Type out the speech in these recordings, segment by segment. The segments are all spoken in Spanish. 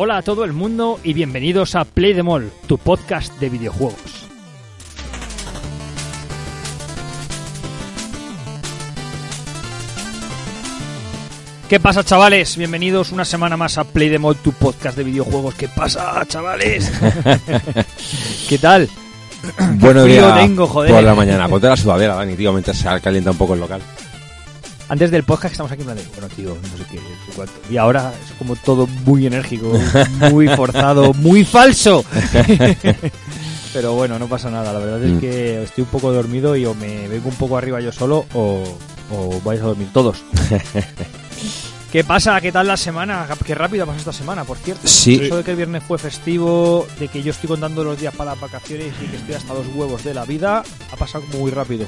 Hola a todo el mundo y bienvenidos a Play the Mall, tu podcast de videojuegos. ¿Qué pasa, chavales? Bienvenidos una semana más a Play the Mall, tu podcast de videojuegos. ¿Qué pasa, chavales? ¿Qué tal? Buenos frío días tengo, joder. por la mañana. Ponte la sudadera, Dani, tío, mientras se calienta un poco el local. Antes del podcast estamos aquí en plan de, bueno, tío, no sé qué, cuánto. Y ahora es como todo muy enérgico, muy forzado, muy falso. Pero bueno, no pasa nada. La verdad es Mm. que estoy un poco dormido y o me vengo un poco arriba yo solo o, o vais a dormir todos. ¿Qué pasa? ¿Qué tal la semana? Qué rápido ha pasado esta semana, por cierto. Sí. Eso de que el viernes fue festivo, de que yo estoy contando los días para las vacaciones y que estoy hasta los huevos de la vida, ha pasado muy rápido.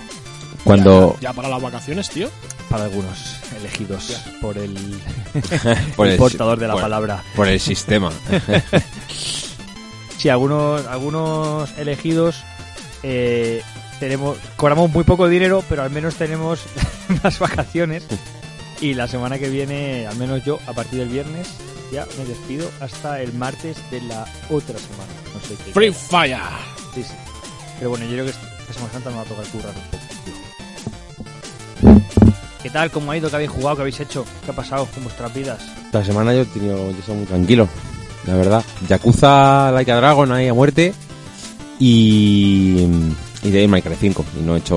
Cuando Ya, ya para las vacaciones, tío. Para algunos elegidos por el, por el el- portador de la por- palabra. por el sistema. Sí, algunos, algunos elegidos eh, tenemos cobramos muy poco dinero, pero al menos tenemos más vacaciones. Y la semana que viene, al menos yo, a partir del viernes, ya me despido hasta el martes de la otra semana. No sé qué. Free Fire. Sí, sí. Pero bueno, yo creo que esta Semana Santa me va a tocar currar un poco. ¿Qué tal? ¿Cómo ha ido? ¿Qué habéis jugado? ¿Qué habéis hecho? ¿Qué ha pasado con vuestras vidas? Esta semana yo he tenido, yo estado muy tranquilo, la verdad. Yakuza Like a Dragon ahí a muerte y, y de Minecraft 5. Y no he hecho,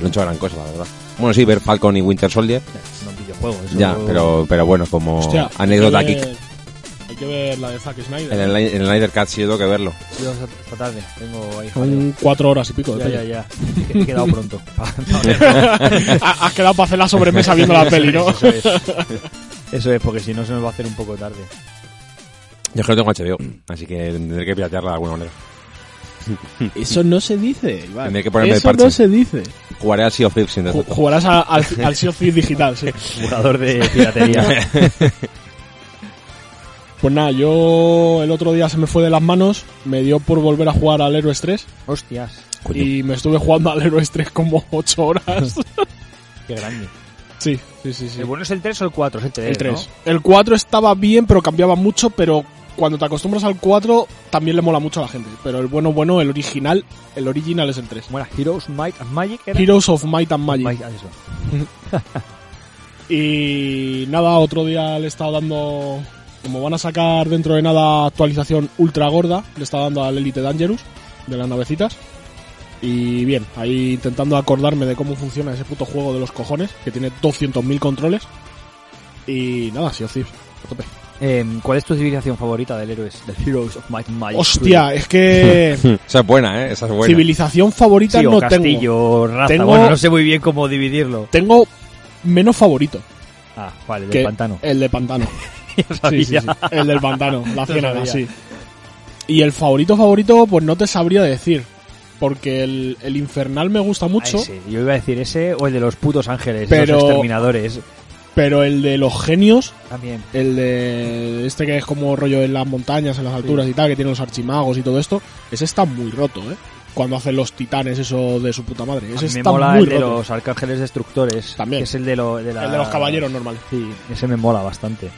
no he hecho gran cosa, la verdad. Bueno, sí, ver Falcon y Winter Soldier. No videojuegos. eso- Ya, pero, pero bueno, como Hostia, anécdota Hay que ver la de Zack Snyder. En el, en el Snyder Cut sí tengo que verlo. Yo esta tarde tengo ahí. Son cuatro horas y pico. de Ya, peli. ya, ya. He quedado pronto. Has quedado para hacer la sobremesa viendo la peli, ¿no? Eso es, Eso es, porque si no se nos va a hacer un poco tarde. Yo es que no tengo HBO, así que tendré que piratearla de alguna manera. Eso no se dice, Iván. Tendré que ponerme el Eso parche. no se dice. Jugaré al Sea of Thieves sin Ju-. Jugarás a- al, al Sea of Thieves digital, sí. Jugador de piratería. Pues nada, yo el otro día se me fue de las manos, me dio por volver a jugar al Héroes 3 Hostias, Coño. y me estuve jugando al Héroes 3 como 8 horas. qué grande. sí, sí, sí. sí. ¿El bueno es el 3 o el 4? Es el 3, El 3. El 4 estaba bien, pero cambiaba mucho, pero cuando te acostumbras al 4 también le mola mucho a la gente. Pero el bueno, bueno, el original, el original es el 3. ¿Cómo era? Heroes, Might and Magic. ¿era? Heroes of Might and Magic. Might, eso. Y nada, otro día le he estado dando, como van a sacar dentro de nada actualización ultra gorda, le estado dando al Elite Dangerous de las navecitas. Y bien, ahí intentando acordarme de cómo funciona ese puto juego de los cojones, que tiene 200.000 controles. Y nada, Sea of Thieves, a tope. Eh, ¿Cuál es tu civilización favorita del héroes? Del Heroes of Might and Magic. Hostia, es que Esa es buena, ¿eh? Esa es buena. civilización favorita Sí, o no castillo, tengo. o raza. Tengo- Bueno, no sé muy bien cómo dividirlo. Tengo menos favorito, Ah, vale, del que pantano. el de pantano. Ya Sí, sabía. sí, sí. El del pantano, la ciénaga, sabía. sí. Y el favorito favorito, pues no te sabría decir. Porque el, el infernal me gusta mucho, ese. Yo iba a decir ese o el de los putos ángeles, Pero- los exterminadores. pero el de los genios, También. el de este que es como rollo en las montañas, en las alturas y tal, que tiene los archimagos y todo esto, ese está muy roto, ¿eh? Cuando hacen los titanes, eso de su puta madre. A Ese mí me está mola muy el de roto. los arcángeles destructores. También. Que es el de, lo- de la- El de los caballeros normales. Sí, ese me mola bastante.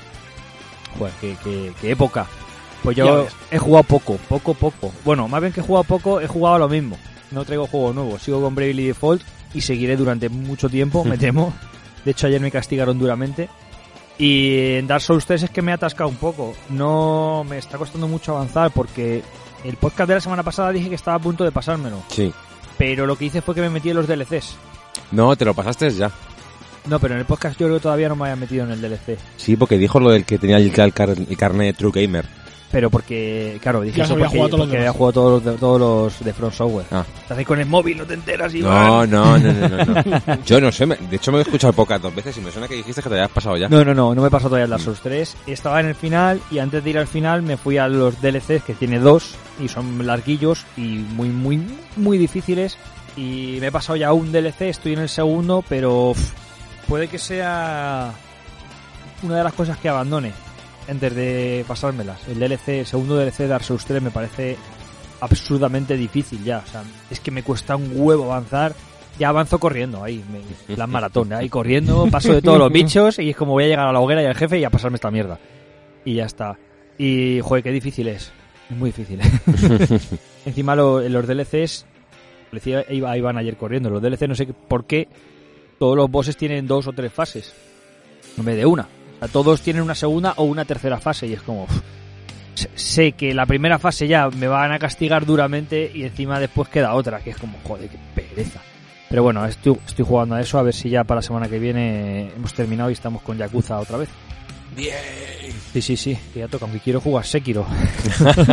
Joder, qué, qué- qué época. Pues yo he jugado poco, poco, poco. Bueno, más bien que he jugado poco, he jugado lo mismo. No traigo juego nuevo. Sigo con Bravely Default y seguiré durante mucho tiempo, me temo. De hecho, ayer me castigaron duramente. Y en Dark Souls 3 es que me he atascado un poco. No me está costando mucho avanzar porque el podcast de la semana pasada dije que estaba a punto de pasármelo. Sí. Pero lo que hice fue que me metí en los DLCs. No, te lo pasaste ya. No, pero en el podcast yo creo que todavía no me había metido en el DLC. Sí, porque dijo lo del que tenía el, el, car- el carnet de True Gamer. Pero porque, claro, dije eso había porque, jugado todos los porque había demás. jugado todos los, de, todos los de Front Software. Ah. Estás ahí con el móvil, no te enteras y No, no, no, no, no, no. Yo no sé, me- de hecho me he escuchado pocas dos veces y me suena que dijiste que te habías pasado ya. No, no, no, no me he pasado todavía el Dark Souls 3. Estaba en el final y antes de ir al final me fui a los DLCs que tiene dos y son larguillos y muy, muy, muy difíciles. Y me he pasado ya un DLC, estoy en el segundo, pero puede que sea una de las cosas que abandone antes de pasármelas. El DLC, el segundo DLC de Dark Souls 3 me parece absurdamente difícil ya. O sea, es que me cuesta un huevo avanzar. Ya avanzo corriendo ahí, me, plan maratón, ahí corriendo, paso de todos los bichos y es como voy a llegar a la hoguera y al jefe y a pasarme esta mierda. Y ya está. Y, joder, qué difícil es. Es muy difícil. Encima lo- los DLCs, le decía a Iba- a Iván ayer corriendo, los DLC no sé por qué todos los bosses tienen dos o tres fases, en vez de una. O sea, todos tienen una segunda o una tercera fase y es como... uf, sé- que la primera fase ya me van a castigar duramente y encima después queda otra, que es como, joder, qué pereza. Pero bueno, estoy, estoy jugando a eso, a ver si ya para la semana que viene hemos terminado y estamos con Yakuza otra vez. Bien. Sí, sí, sí, que ya toca, aunque quiero jugar Sekiro.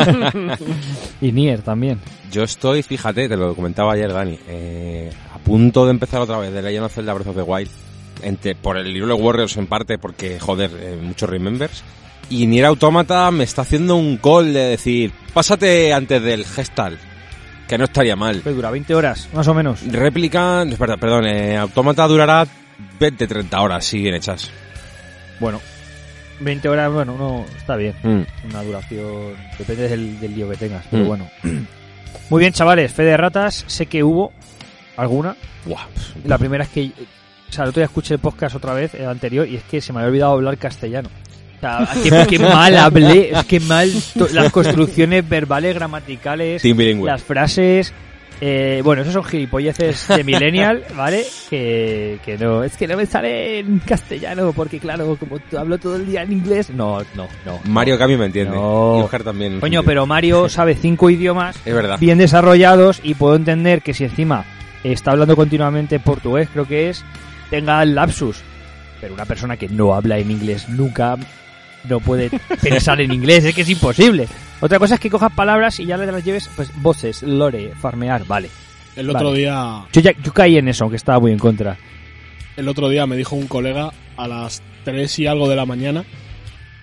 y Nier también. Yo estoy, fíjate, te lo comentaba ayer Dani, eh, punto de empezar otra vez de Legend of Zelda Breath of the Wild, entre, por el Hyrule Warriors en parte, porque joder, eh, muchos remembers, y Nier Automata me está haciendo un call de decir, pásate antes del Gestal, que no estaría mal. Que dura 20 horas, más o menos. Réplica, perdón, perdón eh, Automata durará 20-30 horas, si bien hechas. Bueno, 20 horas, bueno, no, está bien. Mm. Una duración, depende del, del lío que tengas, pero Mm. bueno. Muy bien, chavales, fe de ratas, sé que hubo alguna. Buah, pf, La primera es que, o sea, el otro día escuché el podcast otra vez, el anterior, y es que se me había olvidado hablar castellano. O sea, qué, qué mal hablé, es que mal to- las construcciones verbales, gramaticales, las frases. eh, bueno, esos son gilipolleces de Millennial, ¿vale? Que, que no, es que no me sale en castellano, porque claro, como hablo todo el día en inglés. No, no, no. Mario Kami me entiende. No. Y Oscar también. Coño, pero Mario sabe cinco idiomas Es verdad. bien desarrollados y puedo entender que si encima está hablando continuamente portugués, creo que es, tenga el lapsus. Pero una persona que no habla en inglés nunca no puede pensar en inglés, es que es imposible. Otra cosa es que cojas palabras y ya le las lleves, pues voces, lore, farmear, vale. El otro Vale. día Yo, ya, yo caí en eso, aunque estaba muy en contra. el otro día me dijo un colega a las 3 y algo de la mañana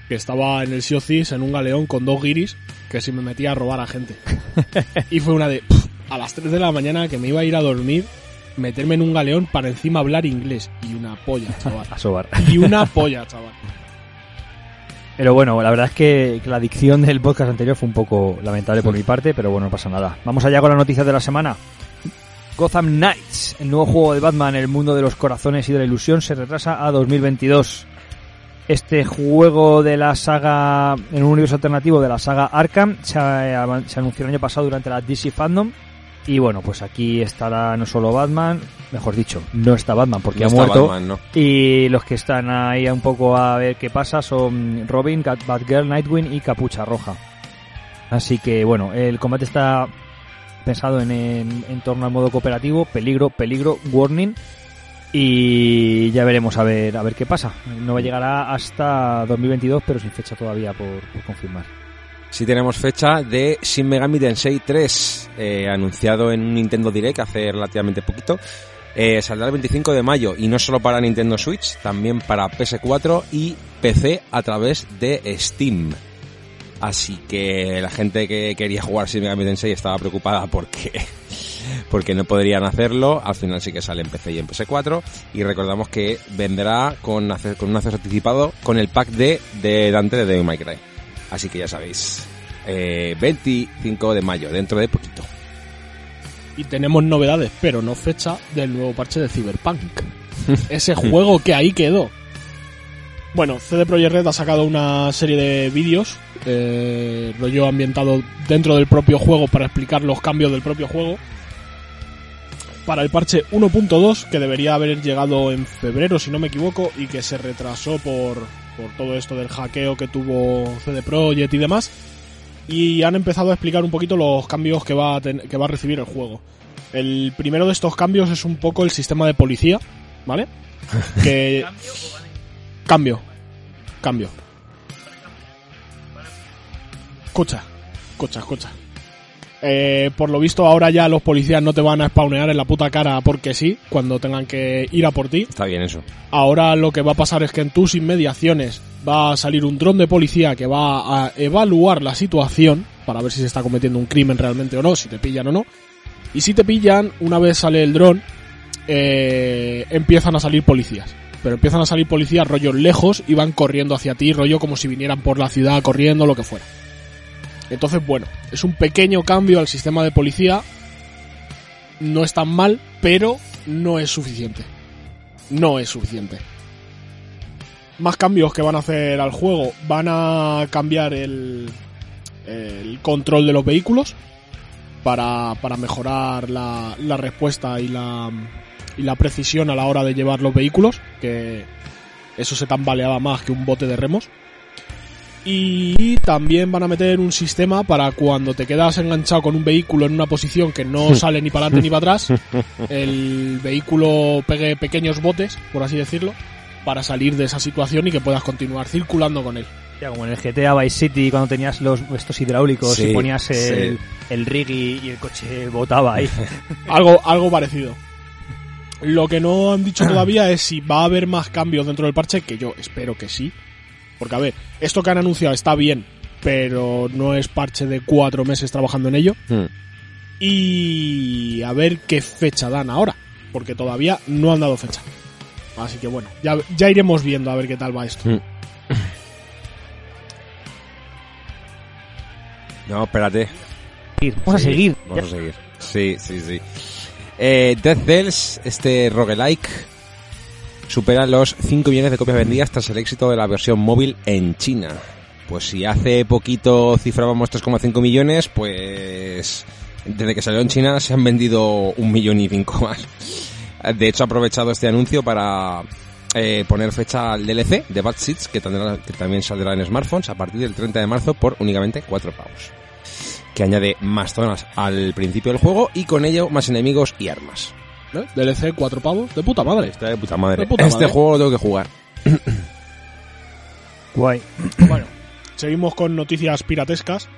que estaba en el Thieves en un galeón con dos guiris que si me metía a robar a gente. y fue una de "Pff, a las 3 de la mañana que me iba a ir a dormir, meterme en un galeón para encima hablar inglés y una polla, chaval. A sobar. Y una polla, chaval. Pero bueno, la verdad es que, la dicción del podcast anterior fue un poco lamentable por mi parte, pero bueno, no pasa nada. Vamos allá con las noticias de la semana. Gotham Knights, el nuevo juego de Batman, el mundo de los corazones y de la ilusión, se retrasa a 2022. Este juego de la saga, en un universo alternativo de la saga Arkham, se anunció el año pasado durante la DC Fandom. Y bueno, pues aquí estará no solo Batman, mejor dicho, no está Batman porque No ha muerto. Batman, ¿no? Y los que están ahí un poco a ver qué pasa son Robin, Batgirl, Nightwing y Capucha Roja. Así que bueno, el combate está pensado en, en, en torno al modo cooperativo, peligro, peligro, warning. Y ya veremos a ver a ver qué pasa. No llegará hasta 2022, pero sin fecha todavía por, por confirmar. Sí tenemos fecha de Shin Megami Tensei 3, eh, anunciado en un Nintendo Direct hace relativamente poquito. Eh, saldrá el 25 de mayo y no solo para Nintendo Switch, también para PS4 y PC a través de Steam. Así que la gente que quería jugar Shin Megami Tensei estaba preocupada porque porque no podrían hacerlo. Al final sí que sale en PC y en PS4 y recordamos que vendrá con, con un acceso anticipado con el pack de, de Dante de Devil May Cry. Así que ya sabéis, eh, 25 de mayo, dentro de poquito. Y tenemos novedades, pero no fecha del nuevo parche de Cyberpunk. Ese juego que ahí quedó. Bueno, CD Projekt Red ha sacado una serie de vídeos, eh, rollo ambientado dentro del propio juego para explicar los cambios del propio juego. Para el parche 1.2, que debería haber llegado en febrero, si no me equivoco, y que se retrasó por, por todo esto del hackeo que tuvo CD Projekt y demás. Y han empezado a explicar un poquito los cambios que va a, ten- que va a recibir el juego. El primero de estos cambios es un poco el sistema de policía, ¿vale? Que cambio, cambio. Escucha, escucha, escucha. Eh, por lo visto ahora ya los policías no te van a spawnear en la puta cara porque sí, cuando tengan que ir a por ti. Está bien eso. Ahora lo que va a pasar es que en tus inmediaciones va a salir un dron de policía que va a evaluar la situación para ver si se está cometiendo un crimen realmente o no, si te pillan o no. Y si te pillan, una vez sale el dron, eh, empiezan a salir policías. Pero empiezan a salir policías rollo lejos y van corriendo hacia ti, rollo como si vinieran por la ciudad corriendo, lo que fuera. Entonces, bueno, es un pequeño cambio al sistema de policía. No es tan mal, pero no es suficiente. No es suficiente. Más cambios que van a hacer al juego. Van a cambiar el, control de los vehículos para, para mejorar la, la respuesta y la, y la precisión a la hora de llevar los vehículos, que eso se tambaleaba más que un bote de remos. Y también van a meter un sistema para cuando te quedas enganchado con un vehículo en una posición que no sale ni para adelante ni para atrás, el vehículo pegue pequeños botes, por así decirlo, para salir de esa situación y que puedas continuar circulando con él. Ya, como en el GTA Vice City cuando tenías los estos hidráulicos Sí, y ponías el, sí. el rig y, y el coche botaba ahí. Algo, algo parecido. Lo que no han dicho todavía es si va a haber más cambios dentro del parche, que yo espero que sí. Porque, a ver, esto que han anunciado está bien, pero no es parche de cuatro meses trabajando en ello. Hmm. Y a ver qué fecha dan ahora, porque todavía no han dado fecha. Así que bueno, ya, ya iremos viendo a ver qué tal va esto. Hmm. No, espérate. Vamos a seguir. Vamos a seguir. Sí, sí, sí. Eh, Death Cells, este roguelike, supera los 5 millones de copias vendidas tras el éxito de la versión móvil en China. Pues si hace poquito cifrábamos 3,5 millones, pues desde que salió en China se han vendido un millón y cinco más. De hecho, he aprovechado este anuncio para eh, poner fecha al DLC de Bad Seeds, que, que también saldrá en smartphones a partir del 30 de marzo por únicamente 4 pavos que añade más zonas al principio del juego y con ello más enemigos y armas. ¿Eh? DLC cuatro pavos, de puta madre. Está de puta madre. De puta este madre. juego lo tengo que jugar. Guay. Bueno, seguimos con noticias piratescas.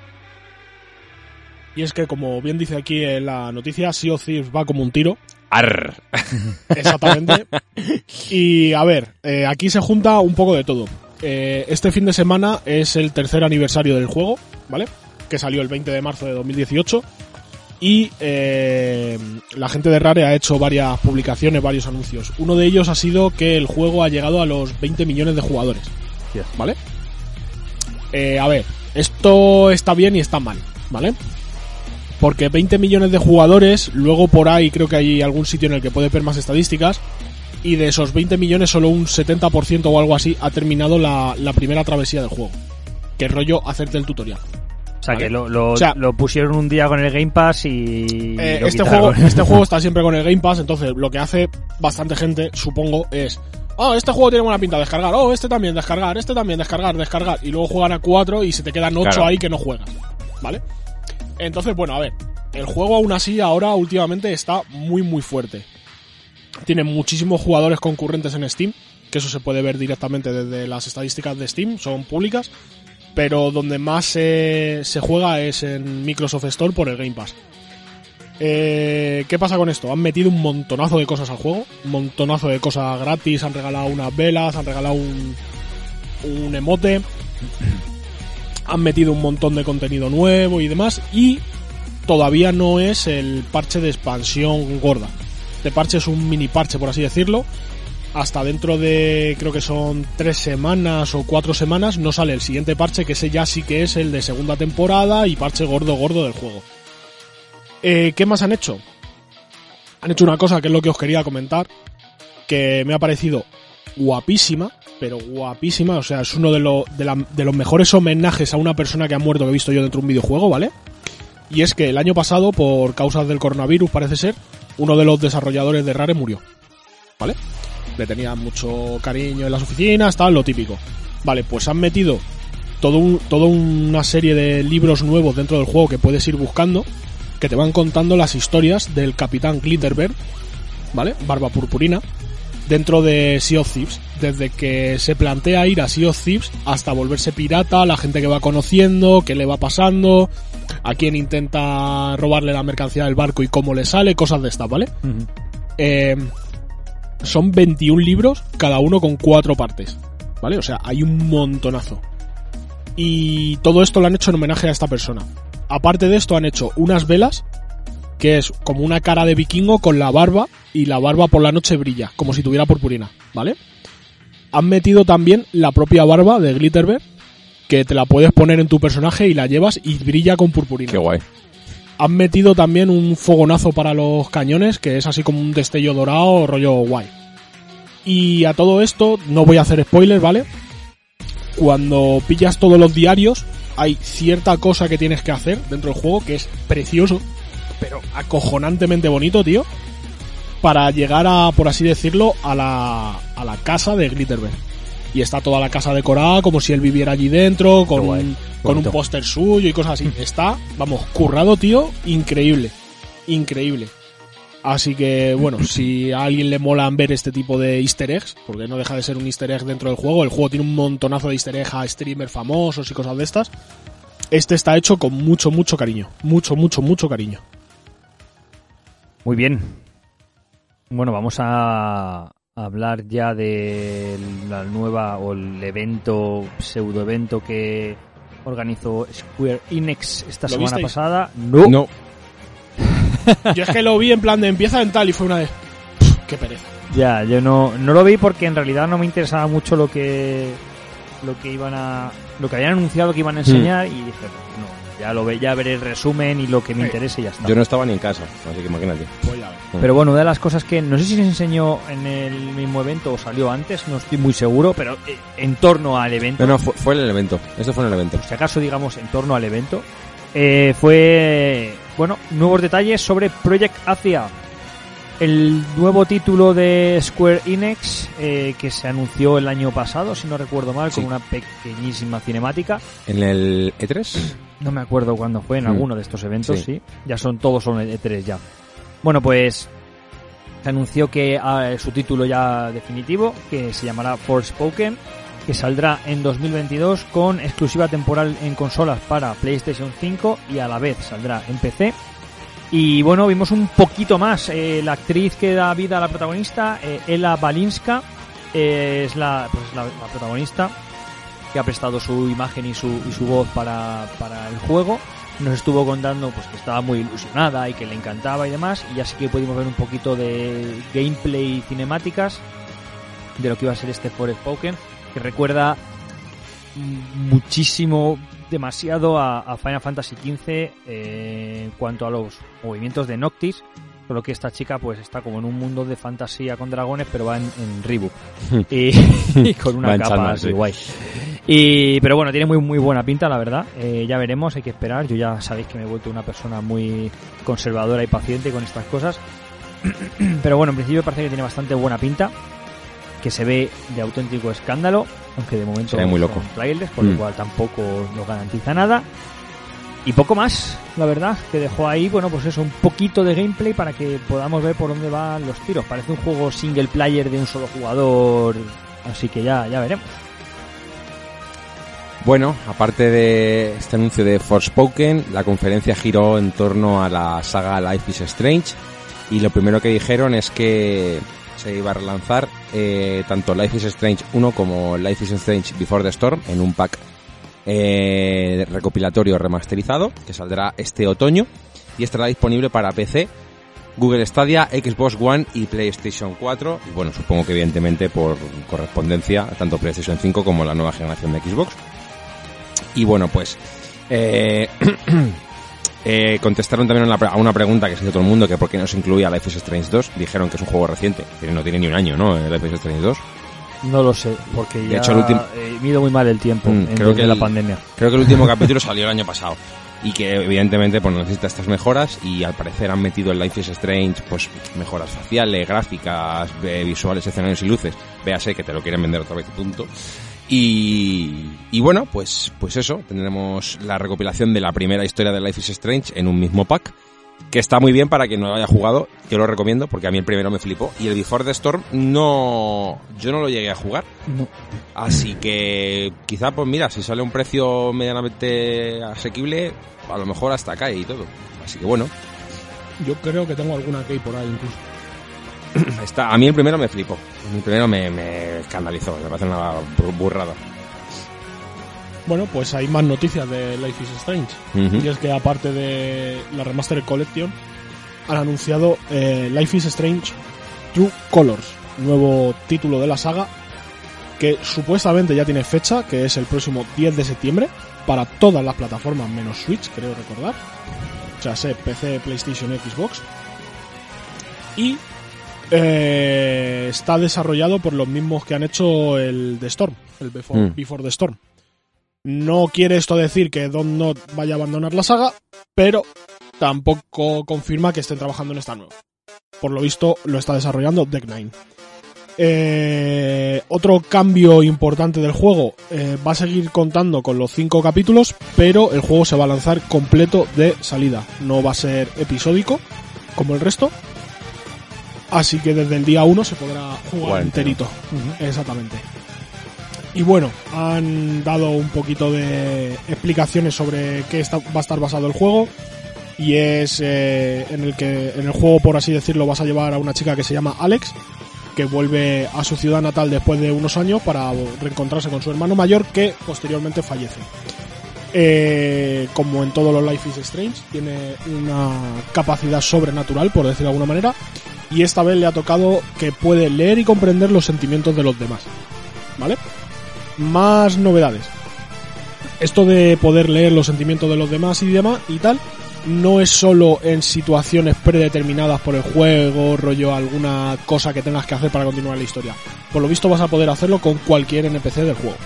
Y es que, como bien dice aquí en la noticia, Sea of Thieves va como un tiro. Arr. Exactamente. y a ver, eh, aquí se junta un poco de todo. Eh, este fin de semana es el tercer aniversario del juego, ¿vale? Que salió el 20 de marzo de 2018. Y eh, la gente de Rare ha hecho varias publicaciones, varios anuncios. Uno de ellos ha sido que el juego ha llegado a los 20 millones de jugadores. ¿Vale? Eh, a ver, esto está bien y está mal, ¿vale? Porque 20 millones de jugadores, luego por ahí creo que hay algún sitio en el que puedes ver más estadísticas, y de esos 20 millones solo un 70% o algo así ha terminado la, la primera travesía del juego. Que rollo hacerte el tutorial. O sea, Vale. que lo, lo, O sea- lo pusieron un día con el Game Pass y... Eh, lo este, juego, este juego está siempre con el Game Pass, entonces lo que hace bastante gente, supongo, es... Oh, este juego tiene buena pinta, descargar. Oh, este también, descargar. Este también, descargar, descargar. Y luego juegan a 4 y se te quedan 8 Claro. ahí que no juegas. ¿Vale? Entonces, bueno, a ver. El juego aún así ahora últimamente está muy muy fuerte. Tiene muchísimos jugadores concurrentes en Steam, que eso se puede ver directamente desde las estadísticas de Steam, son públicas. Pero donde más se, juega es en Microsoft Store por el Game Pass. Eh, ¿Qué pasa con esto? Han metido un montonazo de cosas al juego, un montonazo de cosas gratis, han regalado unas velas, han regalado un, un emote, han metido un montón de contenido nuevo y demás, y todavía no es el parche de expansión gorda. Este parche es un mini parche, por así decirlo. Hasta dentro de, creo que son tres semanas o cuatro semanas, no sale el siguiente parche, que ese ya sí que es el de segunda temporada y parche gordo gordo del juego. Eh, ¿Qué más han hecho? Han hecho una cosa que es lo que os quería comentar, que me ha parecido guapísima, pero guapísima, o sea, es uno de, de, la- de los mejores homenajes a una persona que ha muerto que he visto yo dentro de un videojuego, ¿vale? Y es que el año pasado, por causas del coronavirus, parece ser, uno de los desarrolladores de Rare murió, ¿vale? Le tenía mucho cariño en las oficinas, tal, lo típico. Vale, pues han metido todo un- toda una serie de libros nuevos dentro del juego que puedes ir buscando, que te van contando las historias del capitán Glitterberg, ¿vale? Barba Purpurina, dentro de Sea of Thieves. Desde que se plantea ir a Sea of Thieves hasta volverse pirata, la gente que va conociendo, qué le va pasando, a quién intenta robarle la mercancía del barco y cómo le sale, cosas de estas, ¿vale? Eh, son 21 libros, cada uno con cuatro partes, ¿vale? O sea, hay un montonazo. Y todo esto lo han hecho en homenaje a esta persona. Aparte de esto, han hecho unas velas, que es como una cara de vikingo con la barba, y la barba por la noche brilla, como si tuviera purpurina, ¿vale? Han metido también la propia barba de Glitterbeard, que te la puedes poner en tu personaje y la llevas y brilla con purpurina. Qué guay. Han metido también un fogonazo para los cañones, que es así como un destello dorado, rollo guay. Y a todo esto, no voy a hacer spoilers, ¿vale? Cuando pillas todos los diarios, hay cierta cosa que tienes que hacer dentro del juego que es precioso, pero acojonantemente bonito, tío. Para llegar a, por así decirlo, a la, a la casa de Glitterbeard. Y está toda la casa decorada como si él viviera allí dentro, con, guay. con un póster suyo y cosas así. Está, vamos, currado, tío, increíble. Increíble. Así que, bueno, si a alguien le molan ver este tipo de easter eggs, porque no deja de ser un easter egg dentro del juego, el juego tiene un montonazo de easter eggs a streamers famosos y cosas de estas. Este está hecho con mucho, mucho cariño. Mucho, mucho, mucho cariño. Muy bien. Bueno, vamos a hablar ya de la nueva o el evento, pseudo evento que organizó Square Enix esta ¿Lo semana visteis? pasada. No. No, Yo es que lo vi en plan de empieza en tal y fue una de... "Pff, ¡Qué pereza! Ya, yo no, no lo vi porque en realidad no me interesaba mucho lo que lo que iban a lo que habían anunciado que iban a enseñar y dije, ya lo ve, ya veré el resumen y lo que me Sí. interese y ya está. yo no estaba ni en casa, así que imagínate. Voy a ver. Pero bueno, una de las cosas que no sé si se enseñó en el mismo evento o salió antes, no estoy muy seguro, pero eh, en torno al evento, No, no, fue, fue en el evento. Esto fue en el evento. si acaso digamos en torno al evento, eh, fue, bueno, nuevos detalles sobre Project Asia, el nuevo título de Square Enix eh, que se anunció el año pasado, si no recuerdo mal, Sí. con una pequeñísima cinemática. ¿En el E E3? No me acuerdo cuándo fue, en Mm. alguno de estos eventos, Sí. sí. Ya son, todos son E3 ya. Bueno, pues se anunció que ah, su título ya definitivo, que se llamará Forspoken, que saldrá en 2022 con exclusiva temporal en consolas para PlayStation 5 y a la vez saldrá en PC. Y bueno, vimos un poquito más. eh, la actriz que da vida a la protagonista, eh, Ella Balinska, eh, es la, pues, la, la protagonista que ha prestado su imagen y su, y su voz para, para el juego. Nos estuvo contando pues que estaba muy ilusionada y que le encantaba y demás. Y así que pudimos ver un poquito de gameplay y cinemáticas de lo que iba a ser este Forspoken, que recuerda muchísimo, demasiado a, a Final Fantasy XV eh, en cuanto a los movimientos de Noctis. Solo que esta chica pues está como en un mundo de fantasía con dragones, pero va en, en Reebok. y, y con una capa así sí. guay. Y, pero bueno, tiene muy muy buena pinta, la verdad. Eh, ya veremos, hay que esperar. Yo ya sabéis que me he vuelto una persona muy conservadora y paciente con estas cosas. pero bueno, en principio parece que tiene bastante buena pinta. Que se ve de auténtico escándalo, aunque de momento muy loco. son trailers, Mm. lo cual tampoco nos garantiza nada. Y poco más, la verdad, que dejó ahí, bueno, pues eso, un poquito de gameplay para que podamos ver por dónde van los tiros. Parece un juego single player de un solo jugador, así que ya, ya veremos. Bueno, aparte de este anuncio de Forspoken, la conferencia giró en torno a la saga Life is Strange y lo primero que dijeron es que se iba a relanzar eh, tanto Life is Strange 1 como Life is Strange Before the Storm en un pack eh, recopilatorio remasterizado que saldrá este otoño y estará disponible para PC, Google Stadia, Xbox One y PlayStation 4 y bueno, supongo que evidentemente por correspondencia tanto PlayStation 5 como la nueva generación de Xbox. Y bueno, pues eh, eh, contestaron también a una, a una pregunta que se hizo todo el mundo, que por qué no se incluía Life is Strange 2. Dijeron que es un juego reciente, que no tiene ni un año, ¿no? eh, Life is Strange 2. No lo sé, porque De ya hecho, el último- eh, mido muy mal el tiempo Mm, en creo que la pandemia. Creo que el último capítulo salió el año pasado. Y que evidentemente pues necesita estas mejoras y al parecer han metido en Life is Strange pues mejoras faciales, gráficas, visuales, escenarios y luces. Véase que te lo quieren vender otra vez y punto. Y, y bueno, pues, pues eso, tendremos la recopilación de la primera historia de Life is Strange en un mismo pack. que está muy bien para quien no lo haya jugado, yo lo recomiendo porque a mí el primero me flipó y el Before the Storm no yo no lo llegué a jugar. No. Así que quizá pues mira, si sale un precio medianamente asequible, a lo mejor hasta cae y todo. Así que bueno, Yo creo que tengo alguna key por ahí incluso. está a mí el primero me flipó. El primero me, me escandalizó, me parece una bur- burrada. Bueno, pues hay más noticias de Life is Strange. Y es que aparte de la Remastered Collection, han anunciado eh, Life is Strange True Colors, nuevo título de la saga, que supuestamente ya tiene fecha, que es el próximo 10 de septiembre, para todas las plataformas menos Switch, creo recordar. O sea, sé, PC, PlayStation, Xbox. Y eh, está desarrollado por los mismos que han hecho el The Storm, el Before, Mm. Before the Storm. No quiere esto decir que Don Not vaya a abandonar la saga, pero tampoco confirma que estén trabajando en esta nueva. Por lo visto, lo está desarrollando Deck Nine. Eh, otro cambio importante del juego eh, va a seguir contando con los cinco capítulos, pero el juego se va a lanzar completo de salida. No va a ser episódico como el resto. Así que desde el día 1 se podrá jugar enterito. Exactamente. Y bueno, han dado un poquito de explicaciones sobre qué está- va a estar basado el juego. Y es eh, en el que en el juego, por así decirlo, vas a llevar a una chica que se llama Alex, que vuelve a su ciudad natal después de unos años para reencontrarse con su hermano mayor, que posteriormente fallece. Eh, como en todos los Life is Strange, tiene una capacidad sobrenatural, por decirlo de alguna manera, y esta vez le ha tocado que puede leer y comprender los sentimientos de los demás. ¿Vale? Más novedades. Esto de poder leer los sentimientos de los demás y demás y tal, no es solo en situaciones predeterminadas por el juego, rollo alguna cosa que tengas que hacer para continuar la historia. Por lo visto vas a poder hacerlo con cualquier NPC del juego.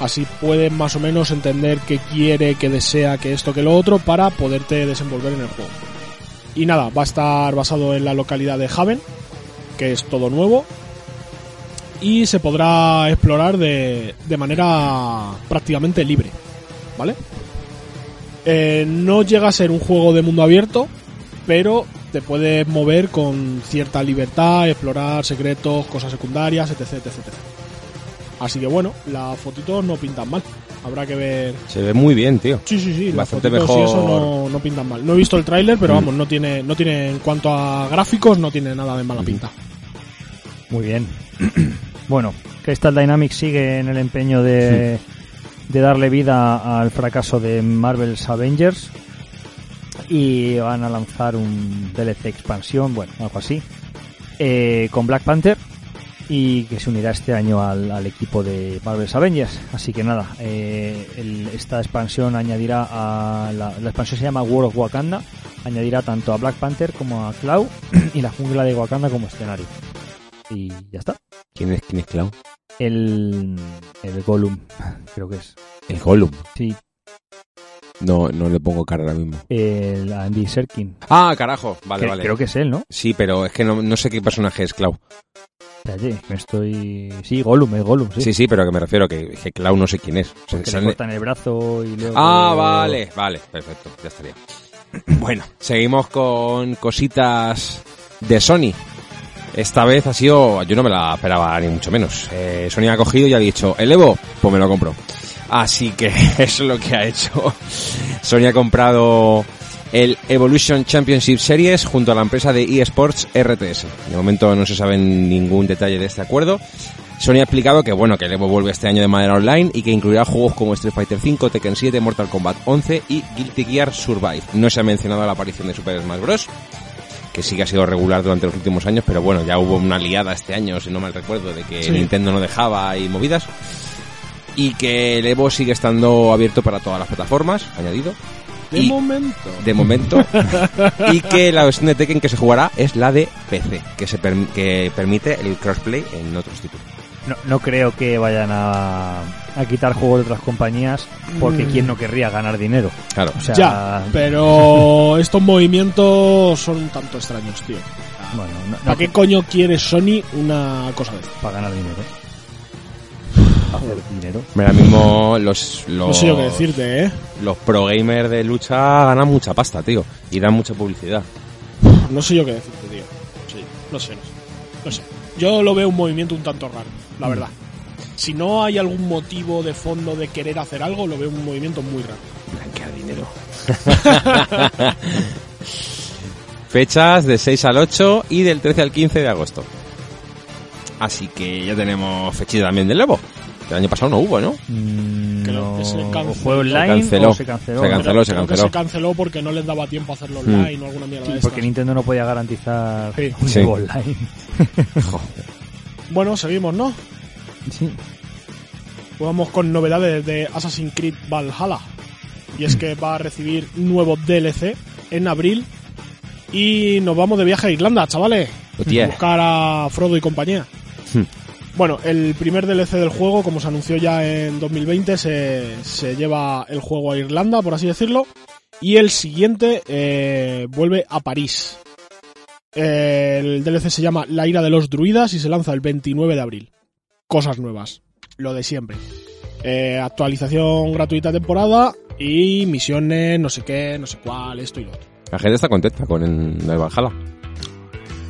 Así puedes más o menos entender qué quiere, qué desea, que esto, que lo otro, para poderte desenvolver en el juego. Y nada, va a estar basado en la localidad de Haven, que es todo nuevo. Y se podrá explorar de, de manera prácticamente libre. ¿Vale? Eh, no llega a ser un juego de mundo abierto, pero te puedes mover con cierta libertad, explorar secretos, cosas secundarias, etc, etc, etc. Así que bueno, las fotitos no pintan mal. Habrá que ver. Se ve muy bien, tío. Sí, sí, sí. las Bastante fotitos y mejor. eso no, no pintan mal. No he visto el tráiler, pero Mm. vamos, no tiene, no tiene en cuanto a gráficos, no tiene nada de mala pinta. Muy bien. bueno, Crystal Dynamics sigue en el empeño de, de darle vida al fracaso de Marvel's Avengers y van a lanzar un DLC expansión, bueno, algo así, eh, con Black Panther y que se unirá este año al, al equipo de Marvel's Avengers. Así que nada, eh, el- esta expansión añadirá a la, la expansión se llama World of Wakanda, añadirá tanto a Black Panther como a Cloud y la jungla de Wakanda como escenario. Y ya está. ¿Quién es, quién es Clown? El, el Gollum, creo que es. El Gollum. Sí, No, no le pongo cara ahora mismo. el Andy Serkin. Ah, carajo. Vale, Que- vale. Creo que es él, ¿no? Sí, pero es que no, no sé qué personaje es Clown. Me estoy... Sí, Gollum, es Gollum, sí. Sí, sí, pero que me refiero que, que Clown no sé quién es. O sea, Que se le cortan el brazo y luego... Ah, vale, vale, perfecto, ya estaría. Bueno, seguimos con cositas de Sony. Esta vez ha sido, yo no me la esperaba ni mucho menos. Eh, Sony ha cogido y ha dicho, el Evo, pues me lo compro. Así que eso es lo que ha hecho. Sony ha comprado el Evolution Championship Series junto a la empresa de eSports RTS. De momento no se sabe ningún detalle de este acuerdo. Sony ha explicado que bueno, que el Evo vuelve este año de manera online y que incluirá juegos como Street Fighter V, Tekken 7, Mortal Kombat 11 y Guilty Gear Survive. No se ha mencionado la aparición de Super Smash Bros. que sí que ha sido regular durante los últimos años, pero bueno, ya hubo una liada este año, si no mal recuerdo, de que Sí. Nintendo no dejaba y movidas. Y que el Evo sigue estando abierto para todas las plataformas, añadido, De Y- momento. de momento. y que la versión de Tekken que se jugará es la de PC, que, se que permite el crossplay en otros títulos. No, no creo que vayan a, a quitar juegos de otras compañías porque Mm. quién no querría ganar dinero. Claro. O sea, ya, pero estos movimientos son un tanto extraños, tío. bueno, no, no- ¿Para qué coño quiere Sony una cosa de esta? para ganar dinero. Hacer dinero. Ahora mismo los, los, No sé yo qué decirte, ¿eh? los pro gamers de lucha ganan mucha pasta, tío. Y dan mucha publicidad. No sé yo qué decirte, tío. Sí, no sé, no sé. No sé. Yo lo veo un movimiento un tanto raro, la verdad. Si no hay algún motivo de fondo de querer hacer algo, lo veo un movimiento muy raro. Blanquear dinero. Fechas de 6 al 8 y del 13 al 15 de agosto. Así que ya tenemos fechita también del Evo. El año pasado no hubo, ¿no? Mm, Creo no, que se canceló. fue online canceló. o se canceló. Se canceló. se Creo que canceló. se canceló porque no les daba tiempo a hacerlo online o alguna mierda de Porque estas. Nintendo no podía garantizar Sí. un Sí. juego online. Bueno, seguimos, ¿no? Sí. Vamos con novedades de Assassin's Creed Valhalla. Y es que va a recibir nuevo DLC en abril. Y nos vamos de viaje a Irlanda, chavales. Hostia. Buscar a Frodo y compañía. Bueno, el primer DLC del juego, como se anunció ya en 2020, se, se lleva el juego a Irlanda, por así decirlo. Y el siguiente eh, vuelve a París. El DLC se llama La ira de los druidas y se lanza el 29 de abril. Cosas nuevas, lo de siempre. Eh, actualización gratuita temporada y misiones, no sé qué, no sé cuál, esto y lo otro. La gente está contenta con el, el Valhalla.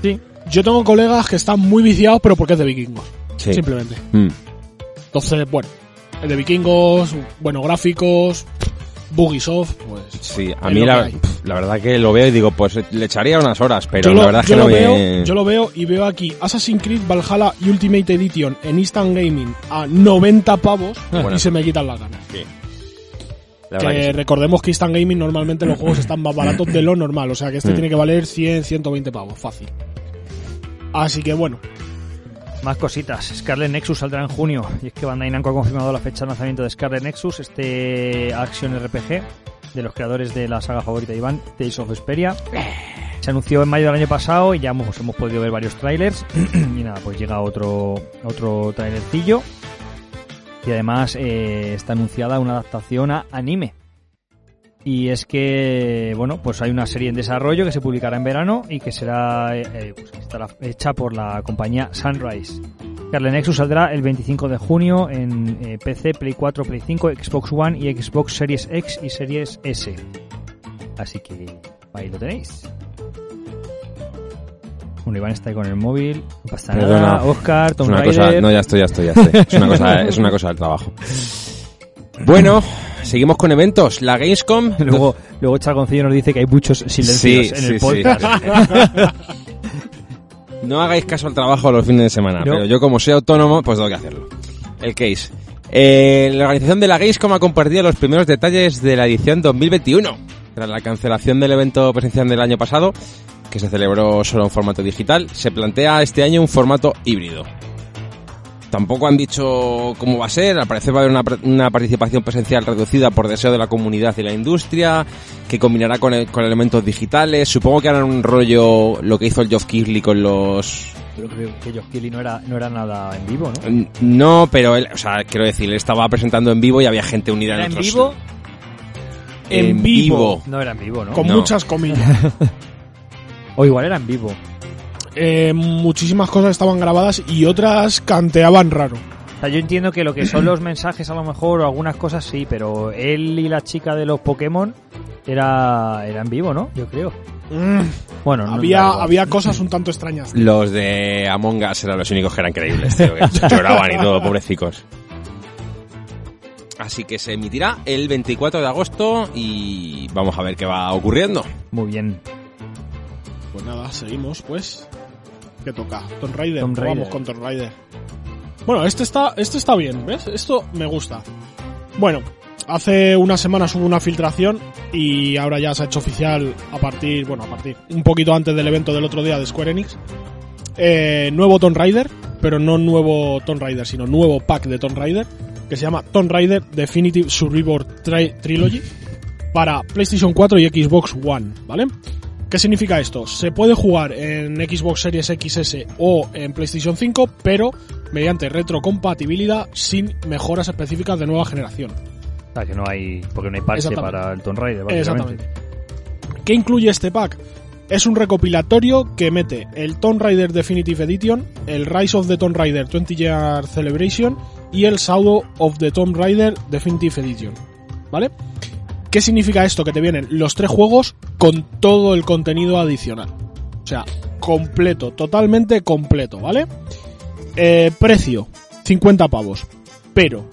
Sí. Yo tengo colegas que están muy viciados, pero porque es de vikingos, Sí. simplemente. Mm. Entonces, bueno, el de vikingos, bueno, gráficos, Bugisoft, pues. Sí, a mí la, la verdad que lo veo y digo, pues le echaría unas horas, pero yo la lo, verdad es que no me... veo, yo lo veo y veo aquí Assassin's Creed Valhalla Ultimate Edition en Instant Gaming a 90 pavos Bueno. y se me quitan las ganas. la Que que sí. recordemos que Instant Gaming normalmente los juegos están más baratos de lo normal, o sea que este Mm. tiene que valer 100, 120 pavos, fácil. Así que bueno, Más cositas. Scarlet Nexus saldrá en junio. Y es que Bandai Namco ha confirmado la fecha de lanzamiento de Scarlet Nexus, este action RPG de los creadores de la saga favorita de Iván, Tales of Vesperia. Se anunció en mayo del año pasado y ya hemos, hemos podido ver varios trailers. y nada, pues llega otro, otro trailercillo. Y además eh, está anunciada una adaptación a anime. Y es que, bueno, pues hay una serie en desarrollo que se publicará en verano y que será eh, eh, pues, que estará hecha por la compañía Sunrise. Scarlet Nexus saldrá el 25 de junio en eh, PC, Play 4, Play 5, Xbox One y Xbox Series X y Series S. Así que ahí lo tenéis. Bueno, Iván está ahí con el móvil. No pasa Perdona. nada. Oscar, Es Tom una Raider. cosa, no, ya estoy, ya estoy, ya estoy. Es una cosa, es una cosa del trabajo. Bueno, seguimos con eventos. La Gamescom. Luego, luego nos dice que hay muchos silencios Sí, en sí, el sí. podcast. No hagáis caso al trabajo los fines de semana, No. pero yo como soy autónomo, pues tengo que hacerlo. El case. Eh, la organización de la Gamescom ha compartido los primeros detalles de la edición 2021. Tras la cancelación del evento presencial del año pasado, que se celebró solo en formato digital, se plantea este año un formato híbrido. Tampoco han dicho cómo va a ser, al parecer va a haber una, una participación presencial reducida por deseo de la comunidad y la industria, que combinará con, el- con elementos digitales. Supongo que harán un rollo lo que hizo el Geoff Keighley con los... Pero creo que Josh Keighley no era, no era nada en vivo, ¿no? No, pero él, o sea, quiero decir, él estaba presentando en vivo y había gente unida ¿Era en en otros... vivo? En, En vivo. vivo. No era en vivo, ¿no? con No. muchas comillas. O igual era en vivo. Eh, muchísimas cosas estaban grabadas y otras canteaban raro. O sea, yo entiendo que lo que son los mensajes a lo mejor o algunas cosas sí, pero él y la chica de los Pokémon era, era en vivo, ¿no? Yo creo. Bueno, no, había, había cosas un tanto extrañas. Los de Among Us eran los únicos que eran creíbles, tío, que lloraban y todo, pobrecicos. Así que se emitirá el 24 de agosto y vamos a ver qué va ocurriendo. Muy bien. Pues nada, seguimos, pues. ¿Qué toca? Tomb Raider. Tomb Raider. Vamos con Tomb Raider. Bueno, este está, este está bien, ¿ves? Esto me gusta. Bueno, hace unas semanas hubo una filtración y ahora ya se ha hecho oficial a partir, bueno, a partir, un poquito antes del evento del otro día de Square Enix. Eh, nuevo Tomb Raider, pero no nuevo Tomb Raider, sino nuevo pack de Tomb Raider, que se llama Tomb Raider Definitive Survivor Tri- Trilogy para PlayStation 4 y Xbox One, ¿vale? ¿Qué significa esto? Se puede jugar en Xbox Series XS o en PlayStation 5, pero mediante retrocompatibilidad sin mejoras específicas de nueva generación. O sea, que no hay, porque no hay parche para el Tomb Raider. Exactamente. ¿Qué incluye este pack? Es un recopilatorio que mete el Tomb Raider Definitive Edition, el Rise of the Tomb Raider 20 Year Celebration y el Shadow of the Tomb Raider Definitive Edition. ¿Vale? ¿Qué significa esto? Que te vienen los tres juegos con todo el contenido adicional. O sea, completo, totalmente completo, ¿vale? Eh, precio, 50 pavos. Pero,